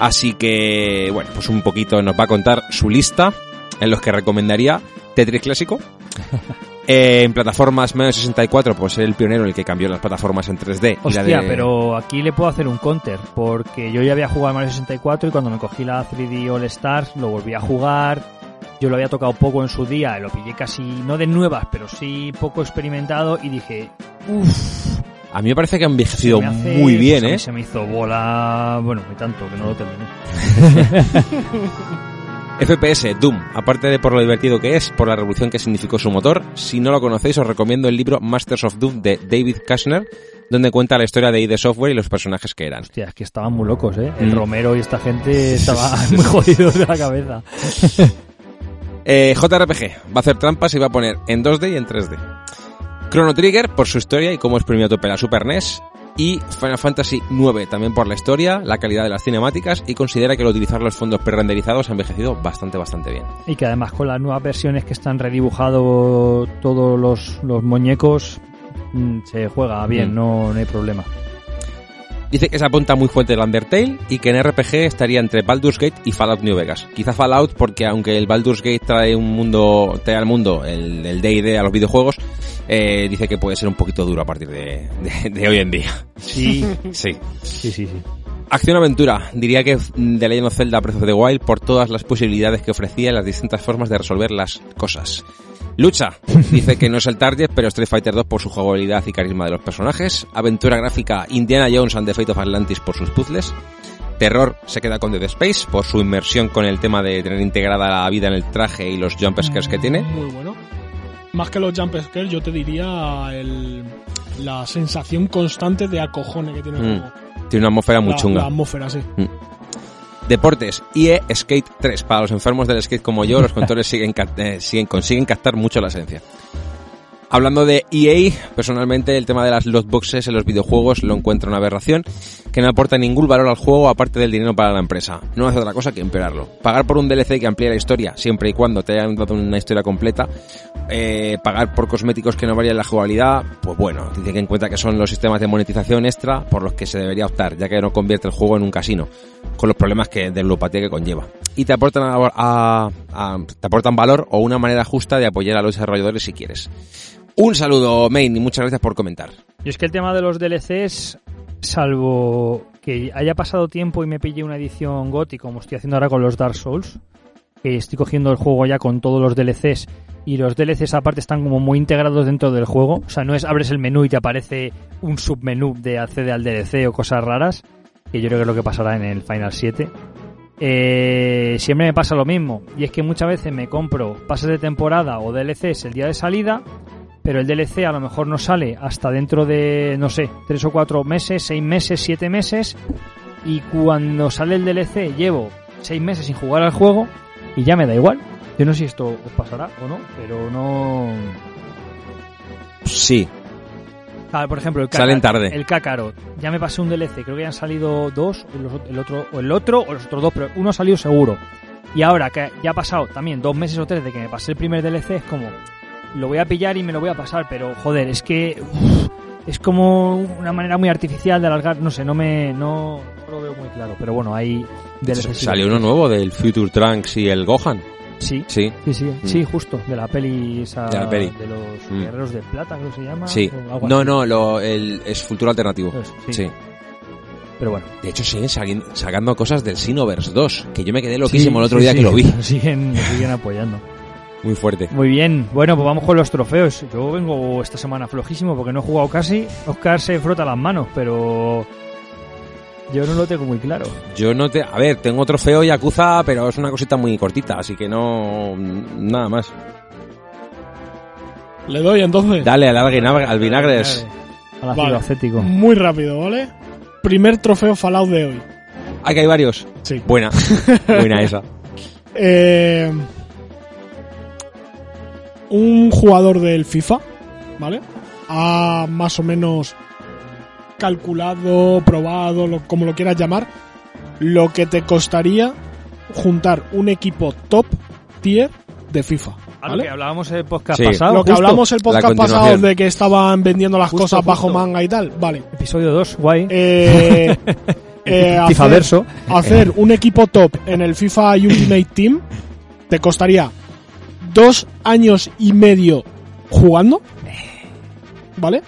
Así que, bueno, pues un poquito nos va a contar su lista en los que recomendaría Tetris clásico. Eh, en plataformas menos 64, pues el pionero el que cambió las plataformas en 3D. y la Hostia, de- pero aquí le puedo hacer un counter, porque yo ya había jugado Mario 64 y cuando me cogí la 3D All Stars lo volví a jugar. Yo lo había tocado poco en su día, lo pillé casi, no de nuevas, pero sí poco experimentado y dije, uff, A mí me parece que ha envejecido hace- muy bien, pues ¿eh? Se me hizo bola, bueno, ni tanto, que no lo terminé. FPS, Doom, aparte de por lo divertido que es, por la revolución que significó su motor, si no lo conocéis os recomiendo el libro Masters of Doom de David Kushner, donde cuenta la historia de ID Software y los personajes que eran. Hostia, es que estaban muy locos, ¿eh? El Mm. Romero y esta gente estaba muy jodidos de la cabeza. Eh, JRPG, va a hacer trampas y va a poner en 2D y en 3D. Chrono Trigger, por su historia y cómo exprimió a tope la Super NES. Y Final Fantasy IX, también por la historia, la calidad de las cinemáticas y considera que el utilizar los fondos pre-renderizados ha envejecido bastante, bastante bien. Y que además con las nuevas versiones que están redibujados todos los, los muñecos, mm, se juega bien, Mm. no, no hay problema. Dice que se apunta muy fuerte el Undertale y que en RPG estaría entre Baldur's Gate y Fallout New Vegas. Quizá Fallout porque aunque el Baldur's Gate trae un mundo, trae al mundo el D&D a los videojuegos, eh, dice que puede ser un poquito duro a partir de, de- de hoy en día. Sí, Sí. sí, sí, sí. Acción-aventura. Diría que The Legend of Zelda Breath of the Wild por todas las posibilidades que ofrecía y las distintas formas de resolver las cosas. Lucha. Dice que no es el target, pero Street Fighter 2 por su jugabilidad y carisma de los personajes. Aventura gráfica Indiana Jones and the Fate of Atlantis por sus puzzles. Terror se queda con Dead Space por su inmersión con el tema de tener integrada la vida en el traje y los jump scares que tiene. Muy bueno. Más que los jump scares, yo te diría el, la sensación constante de acojone que tiene el Mm, juego. Tiene una atmósfera muy la, chunga. la atmósfera, sí. Deportes, EA Skate 3. Para los enfermos del skate como yo, los controles siguen, eh, siguen, consiguen captar mucho la esencia. Hablando de EA, personalmente el tema de las loot boxes en los videojuegos lo encuentro una aberración que no aporta ningún valor al juego aparte del dinero para la empresa. No hace otra cosa que empeorarlo. Pagar por un DLC que amplíe la historia, siempre y cuando te hayan dado una historia completa, eh, pagar por cosméticos que no varían la jugabilidad, pues bueno, tiene que en cuenta que son los sistemas de monetización extra por los que se debería optar, ya que no convierte el juego en un casino, con los problemas que de ludopatía que conlleva. Y te aportan, a- a- a- te aportan valor o una manera justa de apoyar a los desarrolladores si quieres. Un saludo, Main, y muchas gracias por comentar. Y es que el tema de los DLCs, salvo que haya pasado tiempo y me pille una edición GOTY, como estoy haciendo ahora con los Dark Souls, que estoy cogiendo el juego ya con todos los DLCs, y los DLCs aparte están como muy integrados dentro del juego, o sea, no es abres el menú y te aparece un submenú de accede al DLC o cosas raras, que yo creo que es lo que pasará en el Final 7. Eh, siempre me pasa lo mismo, y es que muchas veces me compro pases de temporada o DLCs el día de salida, pero el DLC a lo mejor no sale hasta dentro de, no sé, tres o cuatro meses, seis meses, siete meses, y cuando sale el DLC llevo seis meses sin jugar al juego y ya me da igual. Yo no sé si esto os pasará o no, pero no... Sí, Ah, por ejemplo, el Salen Kakarot- tarde. El Kakarot. Ya me pasé un DLC, creo que ya han salido dos, el otro, o el otro, o los otros dos, pero uno ha salido seguro. Y ahora que ya ha pasado también dos meses o tres de que me pasé el primer DLC, es como, lo voy a pillar y me lo voy a pasar, pero joder, es que es como una manera muy artificial de alargar, no sé, no me, no, no lo veo muy claro, pero bueno, DLC. salió uno nuevo del Future Trunks y el Gohan. Sí, Sí, sí, sí, sí, justo, de la peli esa, De la peli. de los Mm. guerreros de plata, creo que se llama. sí. No, no, lo, el, es futuro alternativo. Pues, sí. Sí. Pero bueno. De hecho, siguen saliendo- sacando cosas del Xenoverse 2, que yo me quedé loquísimo el Sí, otro sí, día que lo vi. Siguen, siguen apoyando. Muy fuerte. Muy bien, bueno, pues vamos con los trofeos. Yo vengo esta semana flojísimo porque no he jugado casi. Oscar se frota las manos, pero yo no lo tengo muy claro. Yo no te... A ver, tengo trofeo Yakuza, pero es una cosita muy cortita, así que no... Nada más. Le doy entonces. Dale al, alvinagre- al vinagres. Al ácido Vale. acético. Muy rápido, ¿vale? Primer trofeo Fallout de hoy. Ah, que hay varios. Sí. Buena. Buena esa. Eh, un jugador del FIFA, ¿vale? Ha más o menos calculado, probado, lo- como lo quieras llamar, lo que te costaría juntar un equipo top tier de FIFA. A lo que hablábamos en el podcast Sí. pasado. Lo que justo. hablamos el podcast pasado de que estaban vendiendo las Justo, cosas bajo manga y tal. Vale. Episodio 2, guay. Eh, eh, FIFA hacer- verso. hacer un equipo top en el FIFA Ultimate Team te costaría dos años y medio jugando. ¿Vale?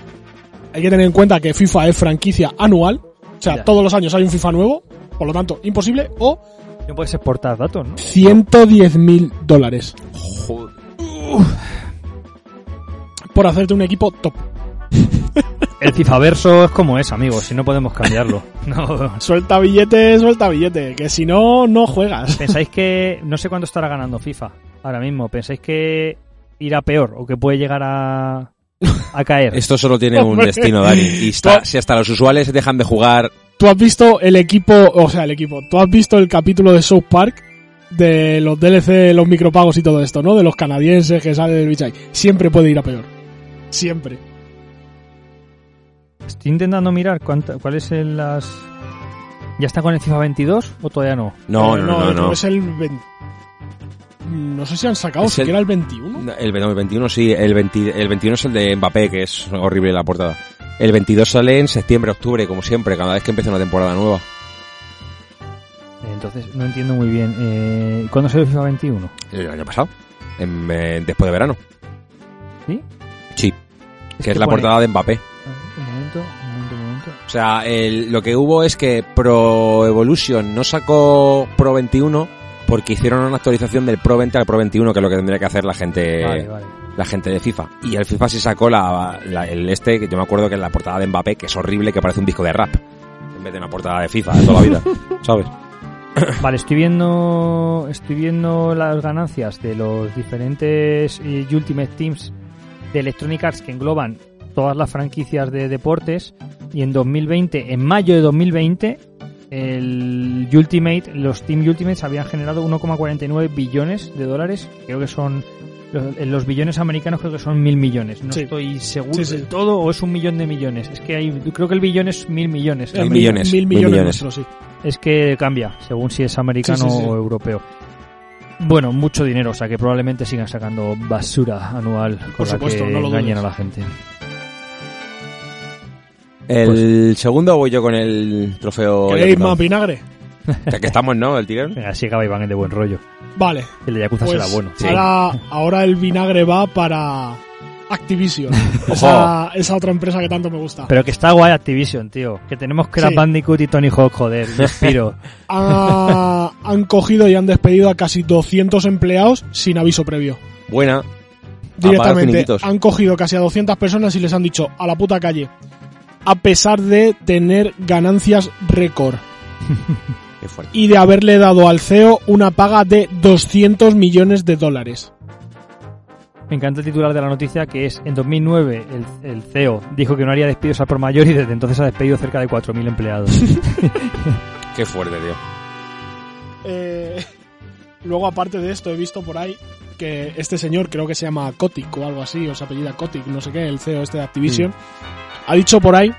Hay que tener en cuenta que FIFA es franquicia anual. O sea, Ya. todos los años hay un FIFA nuevo. Por lo tanto, imposible. O No puedes exportar datos, ¿no? 110 mil dólares. Por hacerte un equipo top. El FIFA verso es como es, amigos, si no podemos cambiarlo. No. Suelta billete, suelta billete. Que si no, no juegas. ¿Pensáis que no sé cuánto estará ganando FIFA ahora mismo? ¿Pensáis que irá peor o que puede llegar a, a caer? Esto solo tiene un destino, Dani. Y está- si hasta los usuales dejan de jugar Tú has visto el equipo, o sea, el equipo, tú has visto el capítulo de South Park de los DLC, los micropagos y todo esto, ¿no? De los canadienses que sale del bicho ahí. Siempre puede ir a peor. Siempre. Estoy intentando mirar cuánta, cuáles son las... ¿Ya está con el FIFA 22 o todavía no? No, Eh, no, no, no. no. que Es el 20 No sé si han sacado el- siquiera el 21. El, no, el 21 sí, el, 20 el 21 es el de Mbappé, que es horrible la portada. El 22 sale en septiembre, octubre, como siempre, cada vez que empieza una temporada nueva. Entonces no entiendo muy bien. Eh, ¿Cuándo salió el FIFA 21? El año pasado, en, eh, después de verano. ¿Sí? Sí, que es la pone- portada de Mbappé. Un momento, un momento, un momento. O sea, el- lo que hubo es que Pro Evolution no sacó Pro 21 porque hicieron una actualización del Pro 20 al Pro 21, que es lo que tendría que hacer la gente Vale, vale. la gente de FIFA. Y el FIFA sí sacó la, la- el este, que yo me acuerdo que es la portada de Mbappé, que es horrible, que parece un disco de rap. En vez de una portada de FIFA de toda la vida, ¿sabes? Vale, estoy viendo estoy viendo las ganancias de los diferentes eh, Ultimate Teams de Electronic Arts que engloban todas las franquicias de deportes y en 2020, en mayo de 2020, el Ultimate, los Team Ultimates habían generado 1,49 billones de dólares, creo que son los, en los billones americanos creo que son mil millones, no Sí. estoy seguro Sí, sí. del todo o es un millón de millones, es que hay, creo que el billón es mil millones. Mil Eh, millones, Mil mil millones. Es que cambia, según si es americano Sí, sí, sí. o europeo. Bueno, mucho dinero, o sea que probablemente sigan sacando basura anual con Por la supuesto, que no lo engañen dudes. a la gente. El segundo voy yo con el trofeo. ¿Queréis más vinagre? Ya que estamos, ¿no? El tirón. Así acaba Iván es de buen rollo. Vale. El de Yakuza Pues será bueno. Sí. ahora, ahora el vinagre va para Activision. esa, esa otra empresa que tanto me gusta. Pero que está guay Activision, tío. Que tenemos que Sí. la Bandicoot y Tony Hawk, joder. Respiro. Ha- han cogido y han despedido a casi 200 empleados sin aviso previo. Buena. Directamente han cogido casi a 200 personas y les han dicho a la puta calle. A pesar de tener ganancias récord Qué fuerte. y de haberle dado al CEO una paga de 200 millones de dólares. Me encanta el titular de la noticia que es en 2009 el, el CEO dijo que no haría despidos al por mayor y desde entonces ha despedido cerca de 4.000 empleados. Qué fuerte, tío. Eh, luego, aparte de esto, he visto por ahí que este señor, creo que se llama Kotick o algo así, o se apellida Kotick, no sé qué, el CEO este de Activision, ha dicho por ahí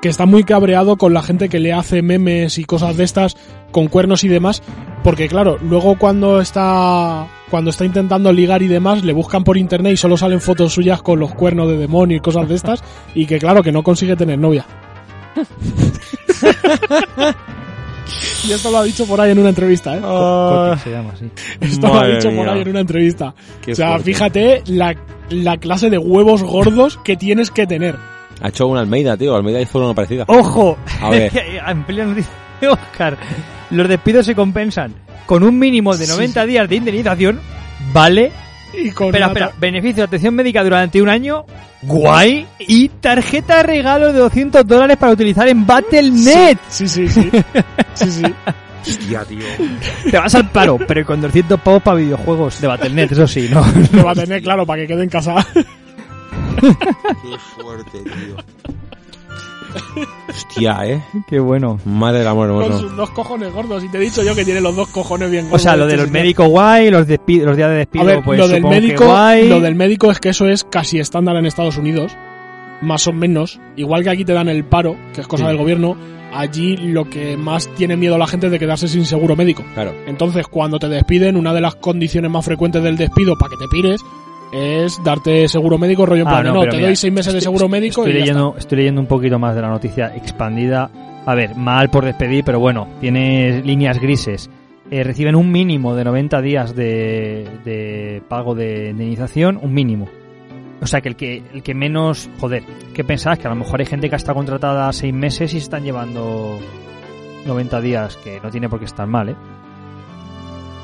que está muy cabreado con la gente que le hace memes y cosas de estas con cuernos y demás, porque claro, luego cuando está cuando está intentando ligar y demás, le buscan por internet y solo salen fotos suyas con los cuernos de demonio y cosas de estas, y que claro, que no consigue tener novia. y esto lo ha dicho por ahí en una entrevista, ¿eh? Kotick se llama así. Esto lo ha dicho por ahí en una entrevista. Qué o sea, fuerte. fíjate la, la clase de huevos gordos que tienes que tener. Ha hecho una Almeida, tío. Almeida hizo una parecida. ¡Ojo! A ver. en plena noticia de Oscar, los despidos se compensan con un mínimo de Sí. 90 días de indemnización, ¿vale? Y con Espera, espera, beneficio de atención médica durante un año, guay, y tarjeta de regalo de 200 dólares para utilizar en Battle.net. Sí, sí, sí. Sí, sí. Hostia, tío. Te vas al paro, pero con 200 pavos para videojuegos de Battle.net, eso sí, ¿no? A tener claro para que quede en casa. Qué fuerte, tío. Hostia, ¿eh? Qué bueno. Madre del amor Con sus dos cojones gordos. Y te he dicho yo que tiene los dos cojones bien O gordos. sea, lo de este los señor. médicos guay, los, despi- los días de despido, A ver, pues lo del médico, guay. lo del médico es que eso es casi estándar en Estados Unidos, más o menos. Igual que aquí te dan el paro, que es cosa Sí. del gobierno, allí lo que más tiene miedo la gente es de quedarse sin seguro médico. Claro. Entonces, cuando te despiden, una de las condiciones más frecuentes del despido para que te pires es darte seguro médico, rollo en Ah, plan, no, te mira, doy seis meses de seguro médico Estoy y ya leyendo, estoy leyendo un poquito más de la noticia expandida. A ver, mal por despedir, pero bueno, tiene líneas grises. Eh, reciben un mínimo de 90 días de, de pago de indemnización, un mínimo. O sea que el que el que menos, joder, ¿qué pensás? Que a lo mejor hay gente que está contratada seis meses y se están llevando 90 días, que no tiene por qué estar mal, ¿eh?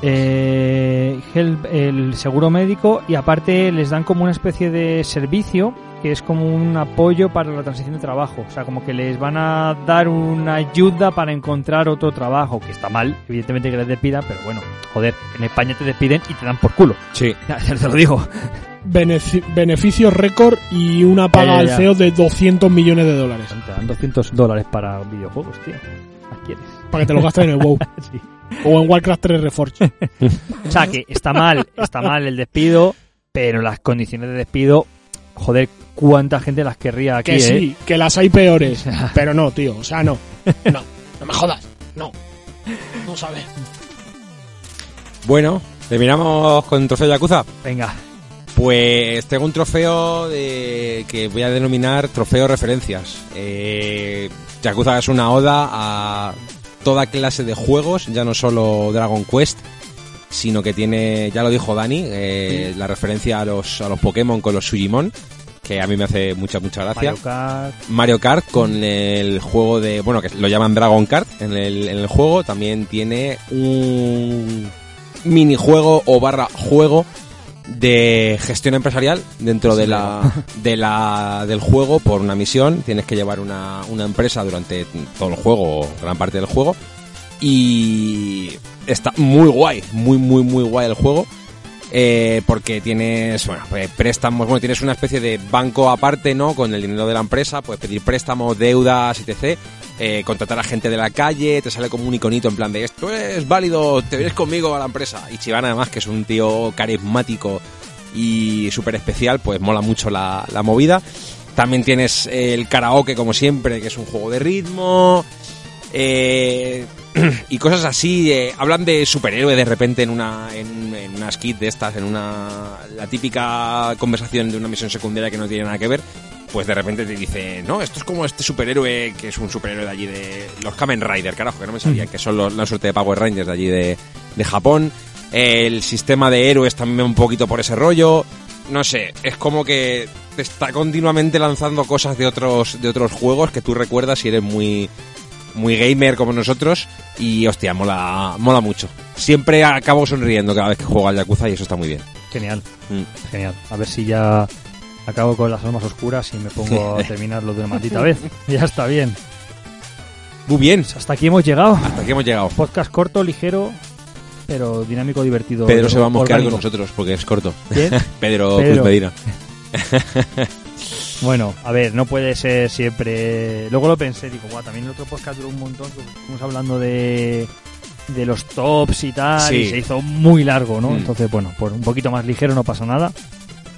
Eh, el, el seguro médico y aparte les dan como una especie de servicio que es como un apoyo para la transición de trabajo. O sea, como que les van a dar una ayuda para encontrar otro trabajo, que está mal, evidentemente que les despidan, pero bueno, joder, en España te despiden y te dan por culo. Sí. Ya, ya te lo digo. Beneci- beneficios récord y una paga Ya, ya, al. CEO de 200 millones de dólares. Te dan 200 dólares para videojuegos, tío. ¿Más quieres? Para que te lo gastes en el WoW. Sí. o en Warcraft 3 Reforged. O sea, que está mal, está mal el despido, pero las condiciones de despido, joder, cuánta gente las querría aquí, que ¿eh? sí, que las hay peores. Pero no, tío, o sea, no. No, no me jodas. No. No sabes. Bueno, terminamos con el trofeo Yakuza. Venga, Pues tengo un trofeo de, que voy a denominar trofeo referencias. Eh, Yakuza es una oda a toda clase de juegos, ya no solo Dragon Quest, sino que tiene, ya lo dijo Dani, eh, la referencia a los, a los Pokémon con los Sugimon, que a mí me hace mucha, mucha gracia. Mario Kart, Mario Kart con el juego de, bueno, que lo llaman Dragon Kart en el, en el juego, también tiene un minijuego o barra juego de gestión empresarial dentro de la, de la del juego por una misión. Tienes que llevar una, una empresa durante todo el juego o gran parte del juego. Y está muy guay muy muy muy guay el juego eh, porque tienes bueno pues, préstamos bueno tienes una especie de banco aparte no con el dinero de la empresa puedes pedir préstamos deudas etc. Eh, contratar a gente de la calle te sale como un iconito en plan de esto es válido te vienes conmigo a la empresa y Chiván además que es un tío carismático y súper especial pues mola mucho la, la movida. También tienes el karaoke como siempre que es un juego de ritmo. Eh, y cosas así. eh, hablan de superhéroe de repente en una en, en una skit de estas, en una la típica conversación de una misión secundaria que no tiene nada que ver. Pues de repente te dice, no, esto es como este superhéroe que es un superhéroe de allí de los Kamen Rider, carajo, que no me sabía, que son los, la suerte de Power Rangers de allí de, de Japón. El sistema de héroes también un poquito por ese rollo. No sé, es como que te está continuamente lanzando cosas de otros de otros juegos que tú recuerdas si eres muy muy gamer como nosotros y hostia, mola, mola mucho. Siempre acabo sonriendo cada vez que juego al Yakuza y eso está muy bien. genial, Mm. genial. A ver si ya acabo con las almas oscuras y me pongo a terminarlo de una maldita vez. Ya está bien. Muy bien, Pues hasta aquí hemos llegado. hasta aquí hemos llegado. Podcast corto, ligero, pero dinámico, divertido. Pedro se va a mosquear con nosotros porque es corto. Pedro, Pedro. Cruz Medina. Bueno, a ver, no puede ser siempre. Luego lo pensé, digo, guau, también el otro podcast duró un montón. Estuvimos hablando de, de los tops y tal, Sí. y se hizo muy largo, ¿no? Mm. Entonces, bueno, por un poquito más ligero no pasa nada.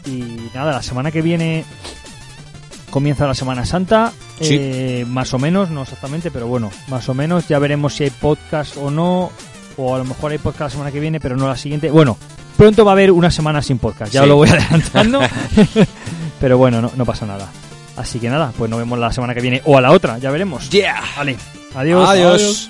Y nada, la semana que viene comienza la Semana Santa, Sí. eh, más o menos, no exactamente, pero bueno, más o menos. Ya veremos si hay podcast o no, o a lo mejor hay podcast la semana que viene, pero no la siguiente. Bueno, pronto va a haber una semana sin podcast, ya Sí. lo voy adelantando. pero bueno, no, no pasa nada. Así que nada, pues nos vemos la semana que viene o a la otra, ya veremos. Yeah. Vale, adiós. Adiós.